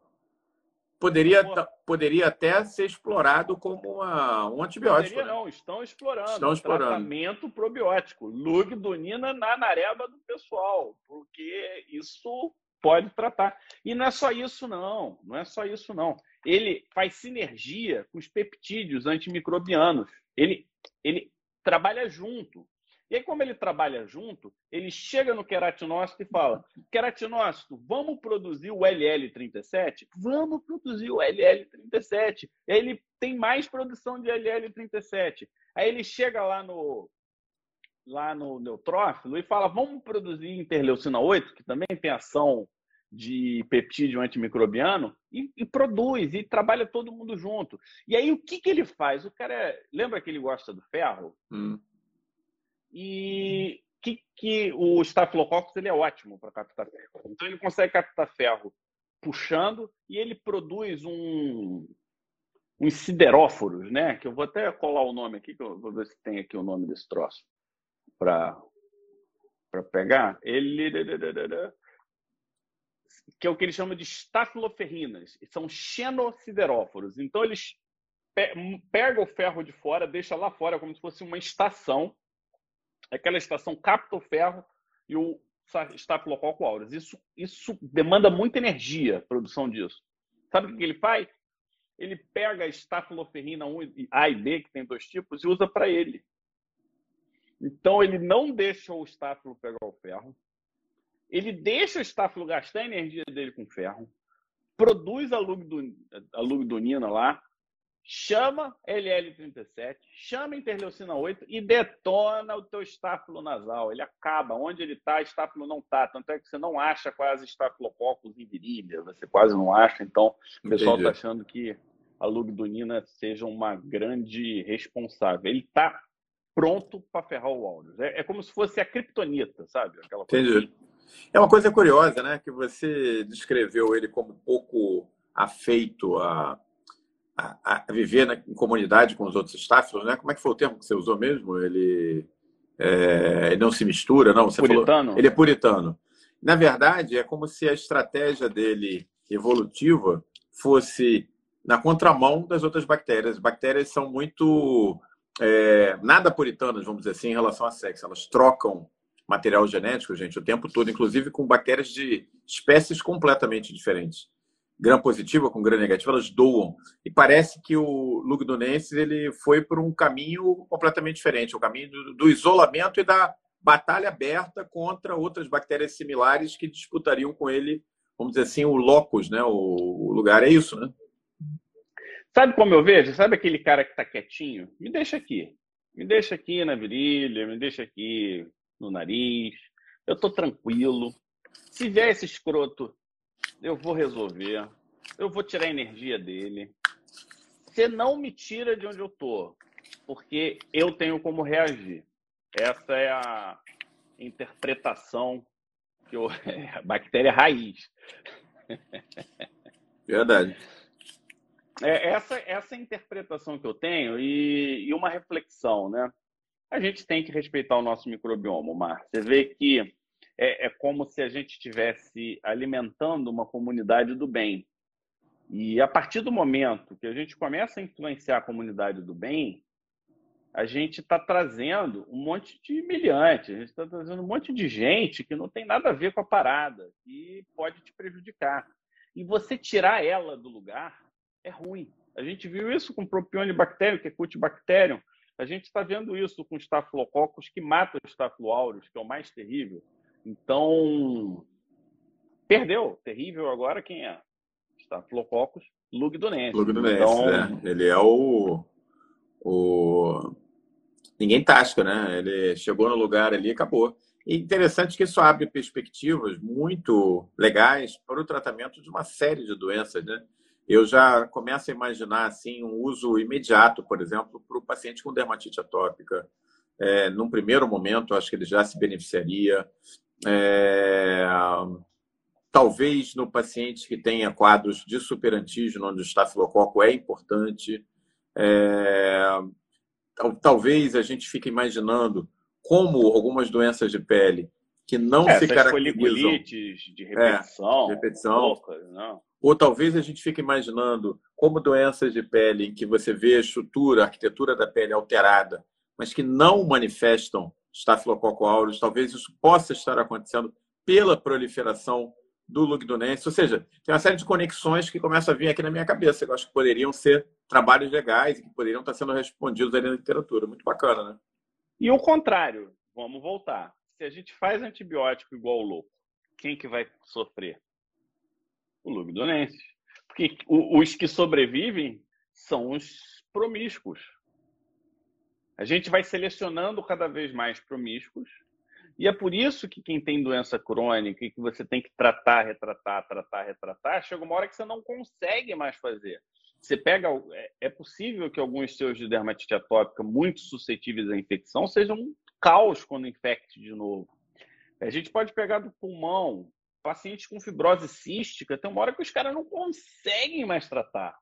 Poderia, poderia até ser explorado como uma, um antibiótico. Poderia né? não, estão explorando. Estão explorando. Tratamento probiótico. Lugdunina na nareba do pessoal, porque isso pode tratar. E não é só isso, não. Não é só isso, não. Ele faz sinergia com os peptídeos antimicrobianos. Ele, ele trabalha junto. E aí, como ele trabalha junto, ele chega no queratinócito e fala: queratinócito, vamos produzir o LL37? Vamos produzir o LL37. E aí ele tem mais produção de LL37. Aí ele chega lá no lá no neutrófilo e fala: vamos produzir interleucina 8, que também tem ação de peptídeo antimicrobiano, e, e, produz, e trabalha todo mundo junto. E aí, o que, que ele faz? O cara. É... Lembra que ele gosta do ferro? Hum. E que, que o Staphylococcus ele é ótimo para captar ferro. Então ele consegue captar ferro puxando e ele produz um uns sideróforos, né? Que eu vou até colar o nome aqui, que eu vou ver se tem aqui o nome desse troço para para pegar. Ele que é o que eles chamam de estafiloferrinas, são xenosideróforos. Então eles pegam o ferro de fora, deixa lá fora como se fosse uma estação aquela estação capta o ferro e o estafilococcus aureus. Isso, isso demanda muita energia, a produção disso. Sabe o que ele faz? Ele pega a estafiloferrina A e B, que tem dois tipos, e usa para ele. Então, ele não deixa o estáfilo pegar o ferro. Ele deixa o estáfilo gastar a energia dele com ferro. Produz a lugdunina lá, chama LL37, chama interleucina 8 e detona o teu estáfilo nasal. Ele acaba. Onde ele está, estáfilo não está. Tanto é que você não acha quase estafilococcus em virilha, você quase não acha. Então, o pessoal está achando que a lugdunina seja uma grande responsável. Ele está pronto para ferrar o áudio. É, é, como se fosse a kriptonita, sabe? Aquela Entendi. Assim. É uma coisa curiosa, né? Que você descreveu ele como pouco afeito a a, a viver na, em comunidade com os outros staffers, né? Como é que foi o termo que você usou mesmo? Ele, é, ele não se mistura, não? Você puritano. Falou, ele é puritano. Na verdade, é como se a estratégia dele evolutiva fosse na contramão das outras bactérias. As bactérias são muito é, nada puritanas, vamos dizer assim, em relação a sexo. Elas trocam material genético, gente, o tempo todo, inclusive com bactérias de espécies completamente diferentes gram positiva com gram negativa, elas doam. E parece que o Lugdunensis ele foi por um caminho completamente diferente, o caminho do, isolamento e da batalha aberta contra outras bactérias similares que disputariam com ele, vamos dizer assim, o locus, né? o lugar. É isso, né? Sabe como eu vejo? Sabe aquele cara que está quietinho? Me deixa aqui. Me deixa aqui na virilha, me deixa aqui no nariz. Eu estou tranquilo. Se vier esse escroto eu vou resolver, eu vou tirar a energia dele. Você não me tira de onde eu tô, porque eu tenho como reagir. Essa é a interpretação que eu, a bactéria raiz. Verdade. É essa essa interpretação que eu tenho e, e uma reflexão, né? A gente tem que respeitar o nosso microbioma, Mar. Você vê que é, é como se a gente estivesse alimentando uma comunidade do bem. E a partir do momento que a gente começa a influenciar a comunidade do bem, a gente está trazendo um monte de humilhante, a gente está trazendo um monte de gente que não tem nada a ver com a parada, que pode te prejudicar. E você tirar ela do lugar é ruim. A gente viu isso com propionibacterium, que é Cutibacterium. A gente está vendo isso com Staphylococcus, que mata o Staphylo aureus, que é o mais terrível. Então, perdeu. Terrível agora quem é? Staphylococcus lugdunensis. Lugdunensis, então... né? Ele é o, o... Ninguém tasca, né? Ele chegou no lugar ali e acabou. E interessante que isso abre perspectivas muito legais para o tratamento de uma série de doenças, né? Eu já começo a imaginar assim um uso imediato, por exemplo, para o paciente com dermatite atópica. É, num primeiro momento, acho que ele já se beneficiaria. É... talvez no paciente que tenha quadros de superantígeno, onde o estafilococo é importante. É, talvez a gente fique imaginando como algumas doenças de pele que não é, se caracterizam de repetição, é, de repetição não. ou talvez a gente fique imaginando como doenças de pele em que você vê a estrutura, a arquitetura da pele alterada, mas que não manifestam Staphylococcus aureus, talvez isso possa estar acontecendo pela proliferação do lugdunense, ou seja, tem uma série de conexões que começam a vir aqui na minha cabeça, eu acho que poderiam ser trabalhos legais e que poderiam estar sendo respondidos ali na literatura. Muito bacana, né? E o contrário, vamos voltar. Se a gente faz antibiótico igual o louco, quem que vai sofrer? O lugdunense. Porque os que sobrevivem são os promíscuos. A gente vai selecionando cada vez mais promíscuos e é por isso que quem tem doença crônica e que você tem que tratar, retratar, tratar, retratar, chega uma hora que você não consegue mais fazer. Você pega. É, é possível que alguns seus de dermatite atópica muito suscetíveis à infecção sejam um caos quando infecte de novo. A gente pode pegar do pulmão, pacientes com fibrose cística, tem uma hora que os caras não conseguem mais tratar.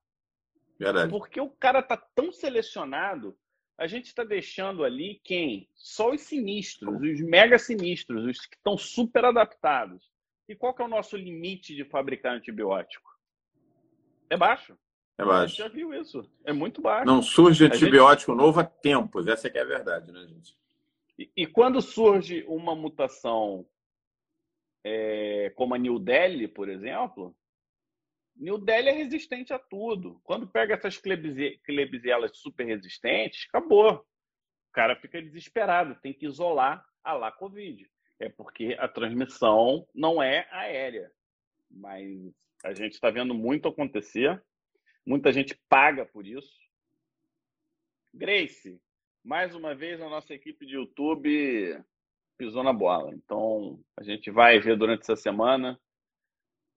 Verdade. Porque o cara tá tão selecionado a gente está deixando ali quem? Só os sinistros, os mega sinistros, os que estão super adaptados. E qual que é o nosso limite de fabricar antibiótico? É baixo. É baixo. A gente já viu isso. É muito baixo. Não surge antibiótico gente... novo há tempos. Essa é que é a verdade, né, gente? E, e quando surge uma mutação é, como a New Delhi, por exemplo, New Delhi é resistente a tudo. Quando pega essas Klebsiellas super resistentes, acabou. O cara fica desesperado, tem que isolar a lá Covid. É porque a transmissão não é aérea. Mas a gente está vendo muito acontecer. Muita gente paga por isso. Grace, mais uma vez a nossa equipe de YouTube pisou na bola. Então, a gente vai ver durante essa semana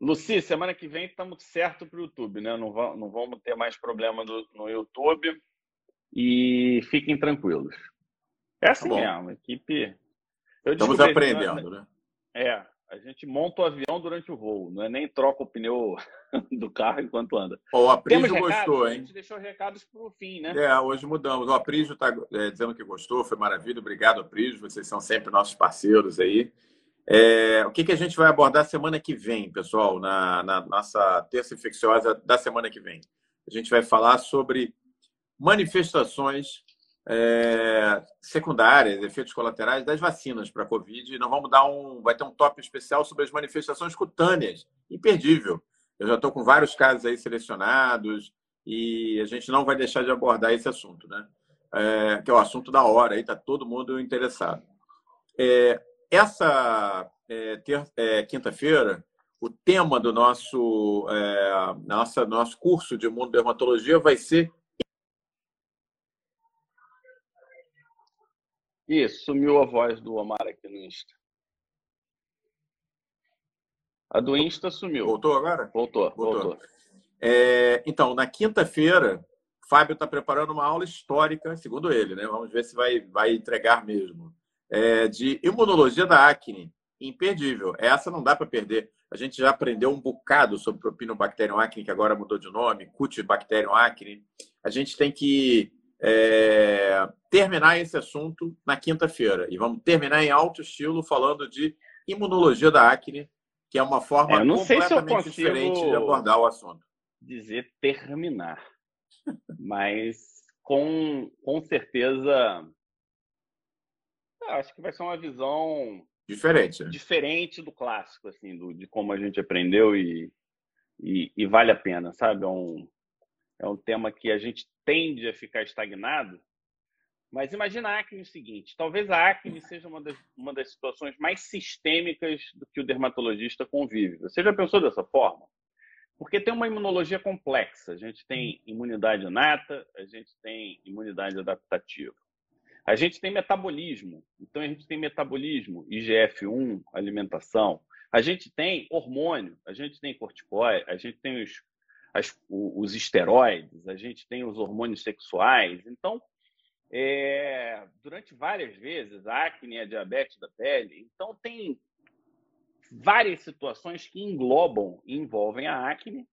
Luci, semana que vem estamos certo para o YouTube, né? Não, vamos, não vamos ter mais problema no, no YouTube. E fiquem tranquilos. É assim tá mesmo, a equipe. Eu estamos aprendendo, né? É, a gente monta o avião durante o voo, não é nem troca o pneu do carro enquanto anda. o Aprígio gostou, hein? A gente deixou recados para o fim, né? É, hoje mudamos. O Aprígio está é, dizendo que gostou, foi maravilha. Obrigado, Aprígio. Vocês são sempre nossos parceiros aí. É, o que, que a gente vai abordar semana que vem, pessoal, na, na nossa terça infecciosa da semana que vem? A gente vai falar sobre manifestações é, secundárias, efeitos colaterais das vacinas para a Covid. E nós vamos dar um, vai ter um top especial sobre as manifestações cutâneas, imperdível. Eu já estou com vários casos aí selecionados e a gente não vai deixar de abordar esse assunto, né? É, que é o assunto da hora, aí está todo mundo interessado. É, essa é, é, quinta-feira, o tema do nosso, é, nossa, nosso curso de imunodermatologia vai ser. Isso, sumiu a voz do Omar aqui no Insta. A do Insta sumiu. Voltou agora? Voltou, voltou. voltou. É, então, na quinta-feira, Fábio está preparando uma aula histórica, segundo ele, né? Vamos ver se vai, vai entregar mesmo é, de imunologia da acne. Imperdível. Essa não dá para perder. A gente já aprendeu um bocado sobre Propinobacterium acne, que agora mudou de nome, Cutibacterium acne. A gente tem que é, terminar esse assunto na quinta-feira. E vamos terminar em alto estilo falando de imunologia da acne, que é uma forma é, completamente diferente de abordar o assunto. Dizer terminar. Mas com, com certeza é, acho que vai ser uma visão diferente, né? diferente do clássico, assim, do, de como a gente aprendeu e, e, e, vale a pena, sabe? É um, é um tema que a gente tende a ficar estagnado, mas imagina a acne o seguinte: talvez a acne seja uma das, uma das situações mais sistêmicas do que o dermatologista convive. Você já pensou dessa forma? Porque tem uma imunologia complexa. A gente tem imunidade inata, a gente tem imunidade adaptativa. A gente tem metabolismo, então a gente tem metabolismo, IGF-1, alimentação. A gente tem hormônio, a gente tem corticóide, a gente tem os, as, os esteroides, a gente tem os hormônios sexuais. Então, é, durante várias vezes, a acne, a diabetes da pele. Então, tem várias situações que englobam e envolvem a acne,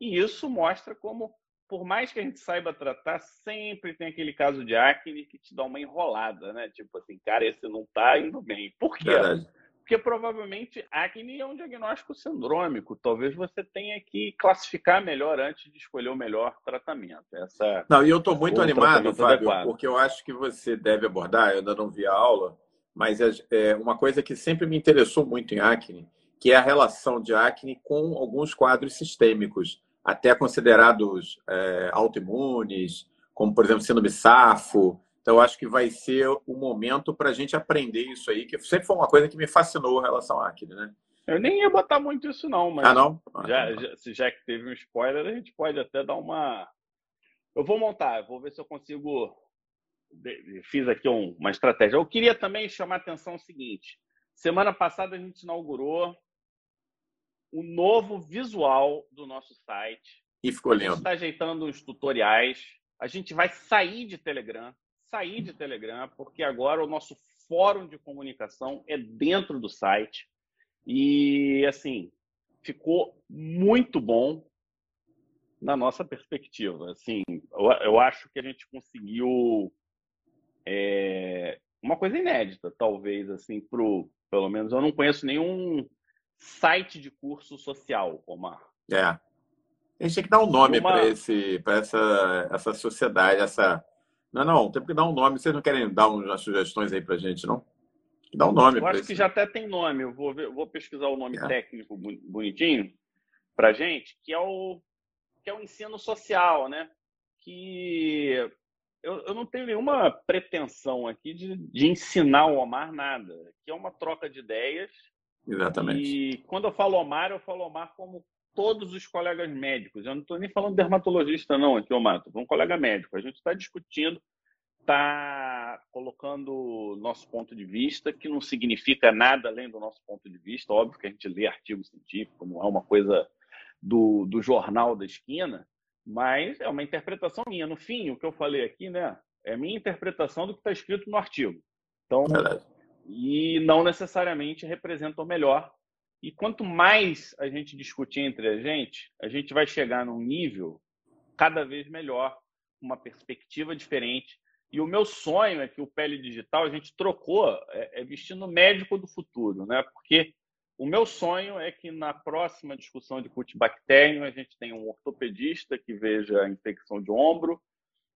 e isso mostra como, por mais que a gente saiba tratar, sempre tem aquele caso de acne que te dá uma enrolada, né? Tipo assim, cara, esse não tá indo bem. Por quê? Verdade. Porque provavelmente acne é um diagnóstico sindrômico. Talvez você tenha que classificar melhor antes de escolher o melhor tratamento. Essa não, e eu estou muito animado, Fábio, adequado. porque eu acho que você deve abordar, eu ainda não vi a aula, mas é, é uma coisa que sempre me interessou muito em acne, que é a relação de acne com alguns quadros sistêmicos, até considerados é, autoimunes, como, por exemplo, síndrome SAFO, então, acho que vai ser o momento para a gente aprender isso aí, que sempre foi uma coisa que me fascinou em relação à acne, né? Eu nem ia botar muito isso, não, mas. Ah, não? já, já, se já que teve um spoiler, a gente pode até dar uma. Eu vou montar, vou ver se eu consigo. Fiz aqui um, uma estratégia. Eu queria também chamar a atenção o seguinte: semana passada a gente inaugurou o novo visual do nosso site. E ficou lindo. A gente está ajeitando os tutoriais. A gente vai sair de Telegram sair de Telegram, porque agora o nosso fórum de comunicação é dentro do site. E, assim, ficou muito bom na nossa perspectiva. Assim, eu, eu acho que a gente conseguiu é, uma coisa inédita, talvez, assim, pro, pelo menos eu não conheço nenhum site de curso social, Omar. É. A gente tem que dar um nome uma... para essa, essa sociedade, essa não, não, tem que dar um nome. Vocês não querem dar umas sugestões aí para gente, não? Dá um nome. Eu acho que já até tem nome. Eu vou, ver, vou pesquisar o nome é. técnico bonitinho para gente, que é o que é o ensino social, né? Que eu, eu não tenho nenhuma pretensão aqui de, de ensinar o Omar nada, que é uma troca de ideias. Exatamente. E quando eu falo Omar, eu falo Omar como todos os colegas médicos. Eu não estou nem falando dermatologista, não, aqui, Omar. Estou falando colega médico. A gente está discutindo, está colocando nosso ponto de vista, que não significa nada além do nosso ponto de vista. Óbvio que a gente lê artigo científico, não é uma coisa do, do jornal da esquina, mas é uma interpretação minha. No fim, o que eu falei aqui, né, é a minha interpretação do que está escrito no artigo. Então, e não necessariamente representa o melhor e quanto mais a gente discutir entre a gente, a gente vai chegar num nível cada vez melhor, uma perspectiva diferente. E o meu sonho é que o pele digital a gente trocou, é, é vestindo médico do futuro, né? Porque o meu sonho é que na próxima discussão de cutibactério a gente tenha um ortopedista que veja a infecção de ombro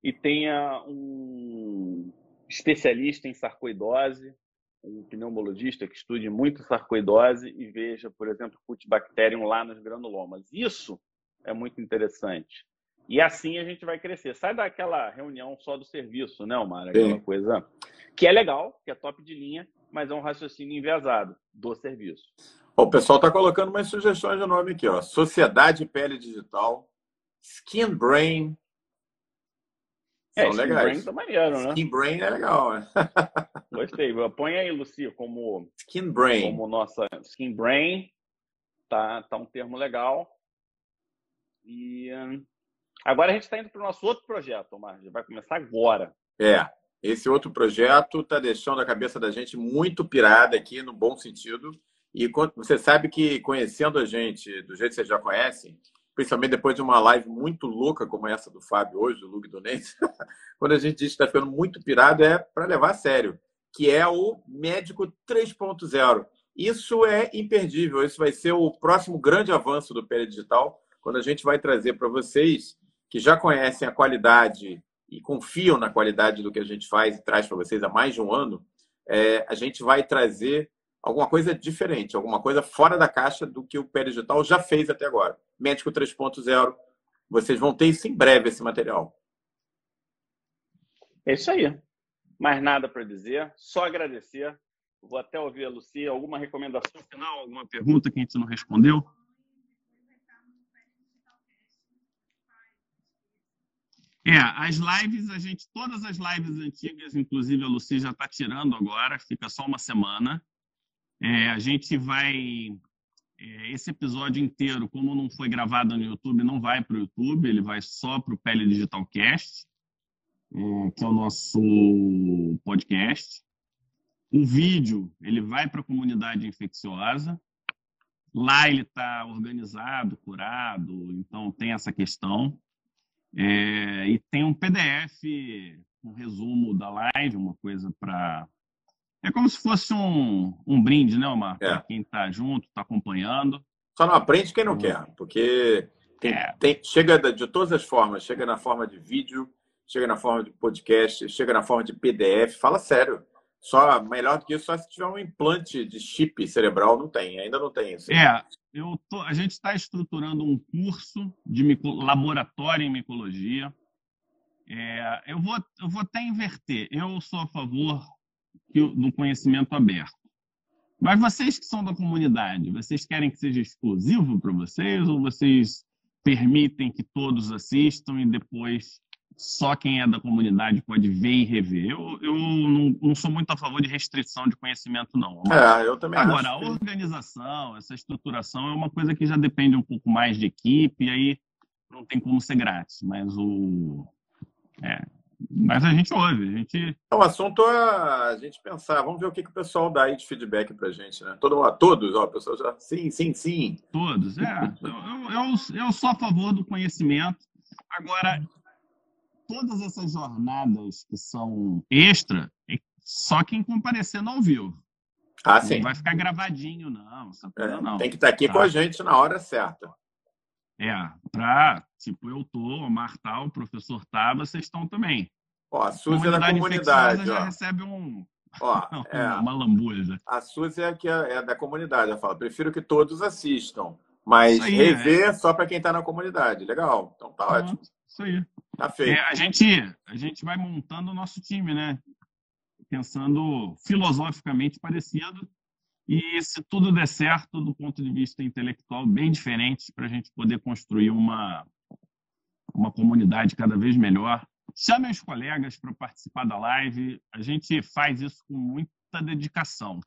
e tenha um especialista em sarcoidose um pneumologista que estude muito sarcoidose e veja, por exemplo, Cutibacterium lá nos granulomas. Isso é muito interessante. E assim a gente vai crescer. Sai daquela reunião só do serviço, né, Omar? Aquela Sim. coisa que é legal, que é top de linha, mas é um raciocínio enviesado do serviço. o pessoal está colocando umas sugestões de nome aqui, ó. Sociedade Pele Digital, Skin Brain, é, São Skin legais. Brain tá maneiro, né? Skin Brain é legal, né? Gostei. Põe aí, Lucia, como. Skin Brain. Como nossa. Skin Brain. Tá, tá um termo legal. E. Agora a gente está indo para o nosso outro projeto, Omar. Vai começar agora. É. Esse outro projeto está deixando a cabeça da gente muito pirada aqui, no bom sentido. E você sabe que conhecendo a gente do jeito que vocês já conhecem, principalmente depois de uma live muito louca como essa do Fábio hoje, do Lug Donense, quando a gente diz que está ficando muito pirado, é para levar a sério, que é o Médico 3.0. Isso é imperdível, isso vai ser o próximo grande avanço do Pele Digital, quando a gente vai trazer para vocês que já conhecem a qualidade e confiam na qualidade do que a gente faz e traz para vocês há mais de um ano, é, a gente vai trazer alguma coisa diferente, alguma coisa fora da caixa do que o Pé Digital já fez até agora. Médico 3.0, vocês vão ter isso em breve, esse material. É isso aí. Mais nada para dizer, só agradecer. Vou até ouvir a Lucia. Alguma recomendação final, alguma pergunta que a gente não respondeu? É, as lives, a gente, todas as lives antigas, inclusive a Lucia já está tirando agora, fica só uma semana. É, a gente vai. É, esse episódio inteiro, como não foi gravado no YouTube, não vai para o YouTube, ele vai só para o Pele Digital Cast, que é o nosso podcast. O vídeo, ele vai para a comunidade infecciosa. Lá ele está organizado, curado, então tem essa questão. É, e tem um PDF, um resumo da live, uma coisa para. É como se fosse um, um brinde, né, Omar? É. Para quem está junto, está acompanhando. Só não aprende quem não quer, porque tem, é. tem, chega de todas as formas, chega na forma de vídeo, chega na forma de podcast, chega na forma de PDF. Fala sério. Só melhor do que isso, só se tiver um implante de chip cerebral, não tem, ainda não tem. Assim. É, eu tô, a gente está estruturando um curso de mico, laboratório em micologia. É, eu, vou, eu vou até inverter. Eu sou a favor do conhecimento aberto. Mas vocês que são da comunidade, vocês querem que seja exclusivo para vocês ou vocês permitem que todos assistam e depois só quem é da comunidade pode ver e rever. Eu, eu não, não sou muito a favor de restrição de conhecimento, não. Mas, é, eu também Agora, acho a organização, essa estruturação é uma coisa que já depende um pouco mais de equipe, e aí não tem como ser grátis. Mas o. É, mas a gente ouve, a gente. É o assunto é a gente pensar. Vamos ver o que, que o pessoal dá aí de feedback pra gente, né? Todo, todos, ó, o pessoal já. Sim, sim, sim. Todos, é. eu, eu, eu, eu sou a favor do conhecimento. Agora, todas essas jornadas que são extra, só quem comparecendo ao vivo. Ah, sim. Não vai ficar gravadinho, não. É, não tem que estar aqui tá? com a gente na hora certa. É, para, tipo, eu tô, o Mar tá, o professor tá, vocês estão também. Ó, a Suzy é da comunidade. já recebe um, ó, é, uma lambuja. A Suzy é, que é, é da comunidade. Ela fala, prefiro que todos assistam, mas aí, rever é. só para quem está na comunidade. Legal, então tá ótimo. Isso aí. Tá feito. É, a, gente, a gente vai montando o nosso time, né? Pensando filosoficamente parecido. E se tudo der certo, do ponto de vista intelectual, bem diferente, para a gente poder construir uma, uma comunidade cada vez melhor. Chame os colegas para participar da live. A gente faz isso com muita dedicação. Tá?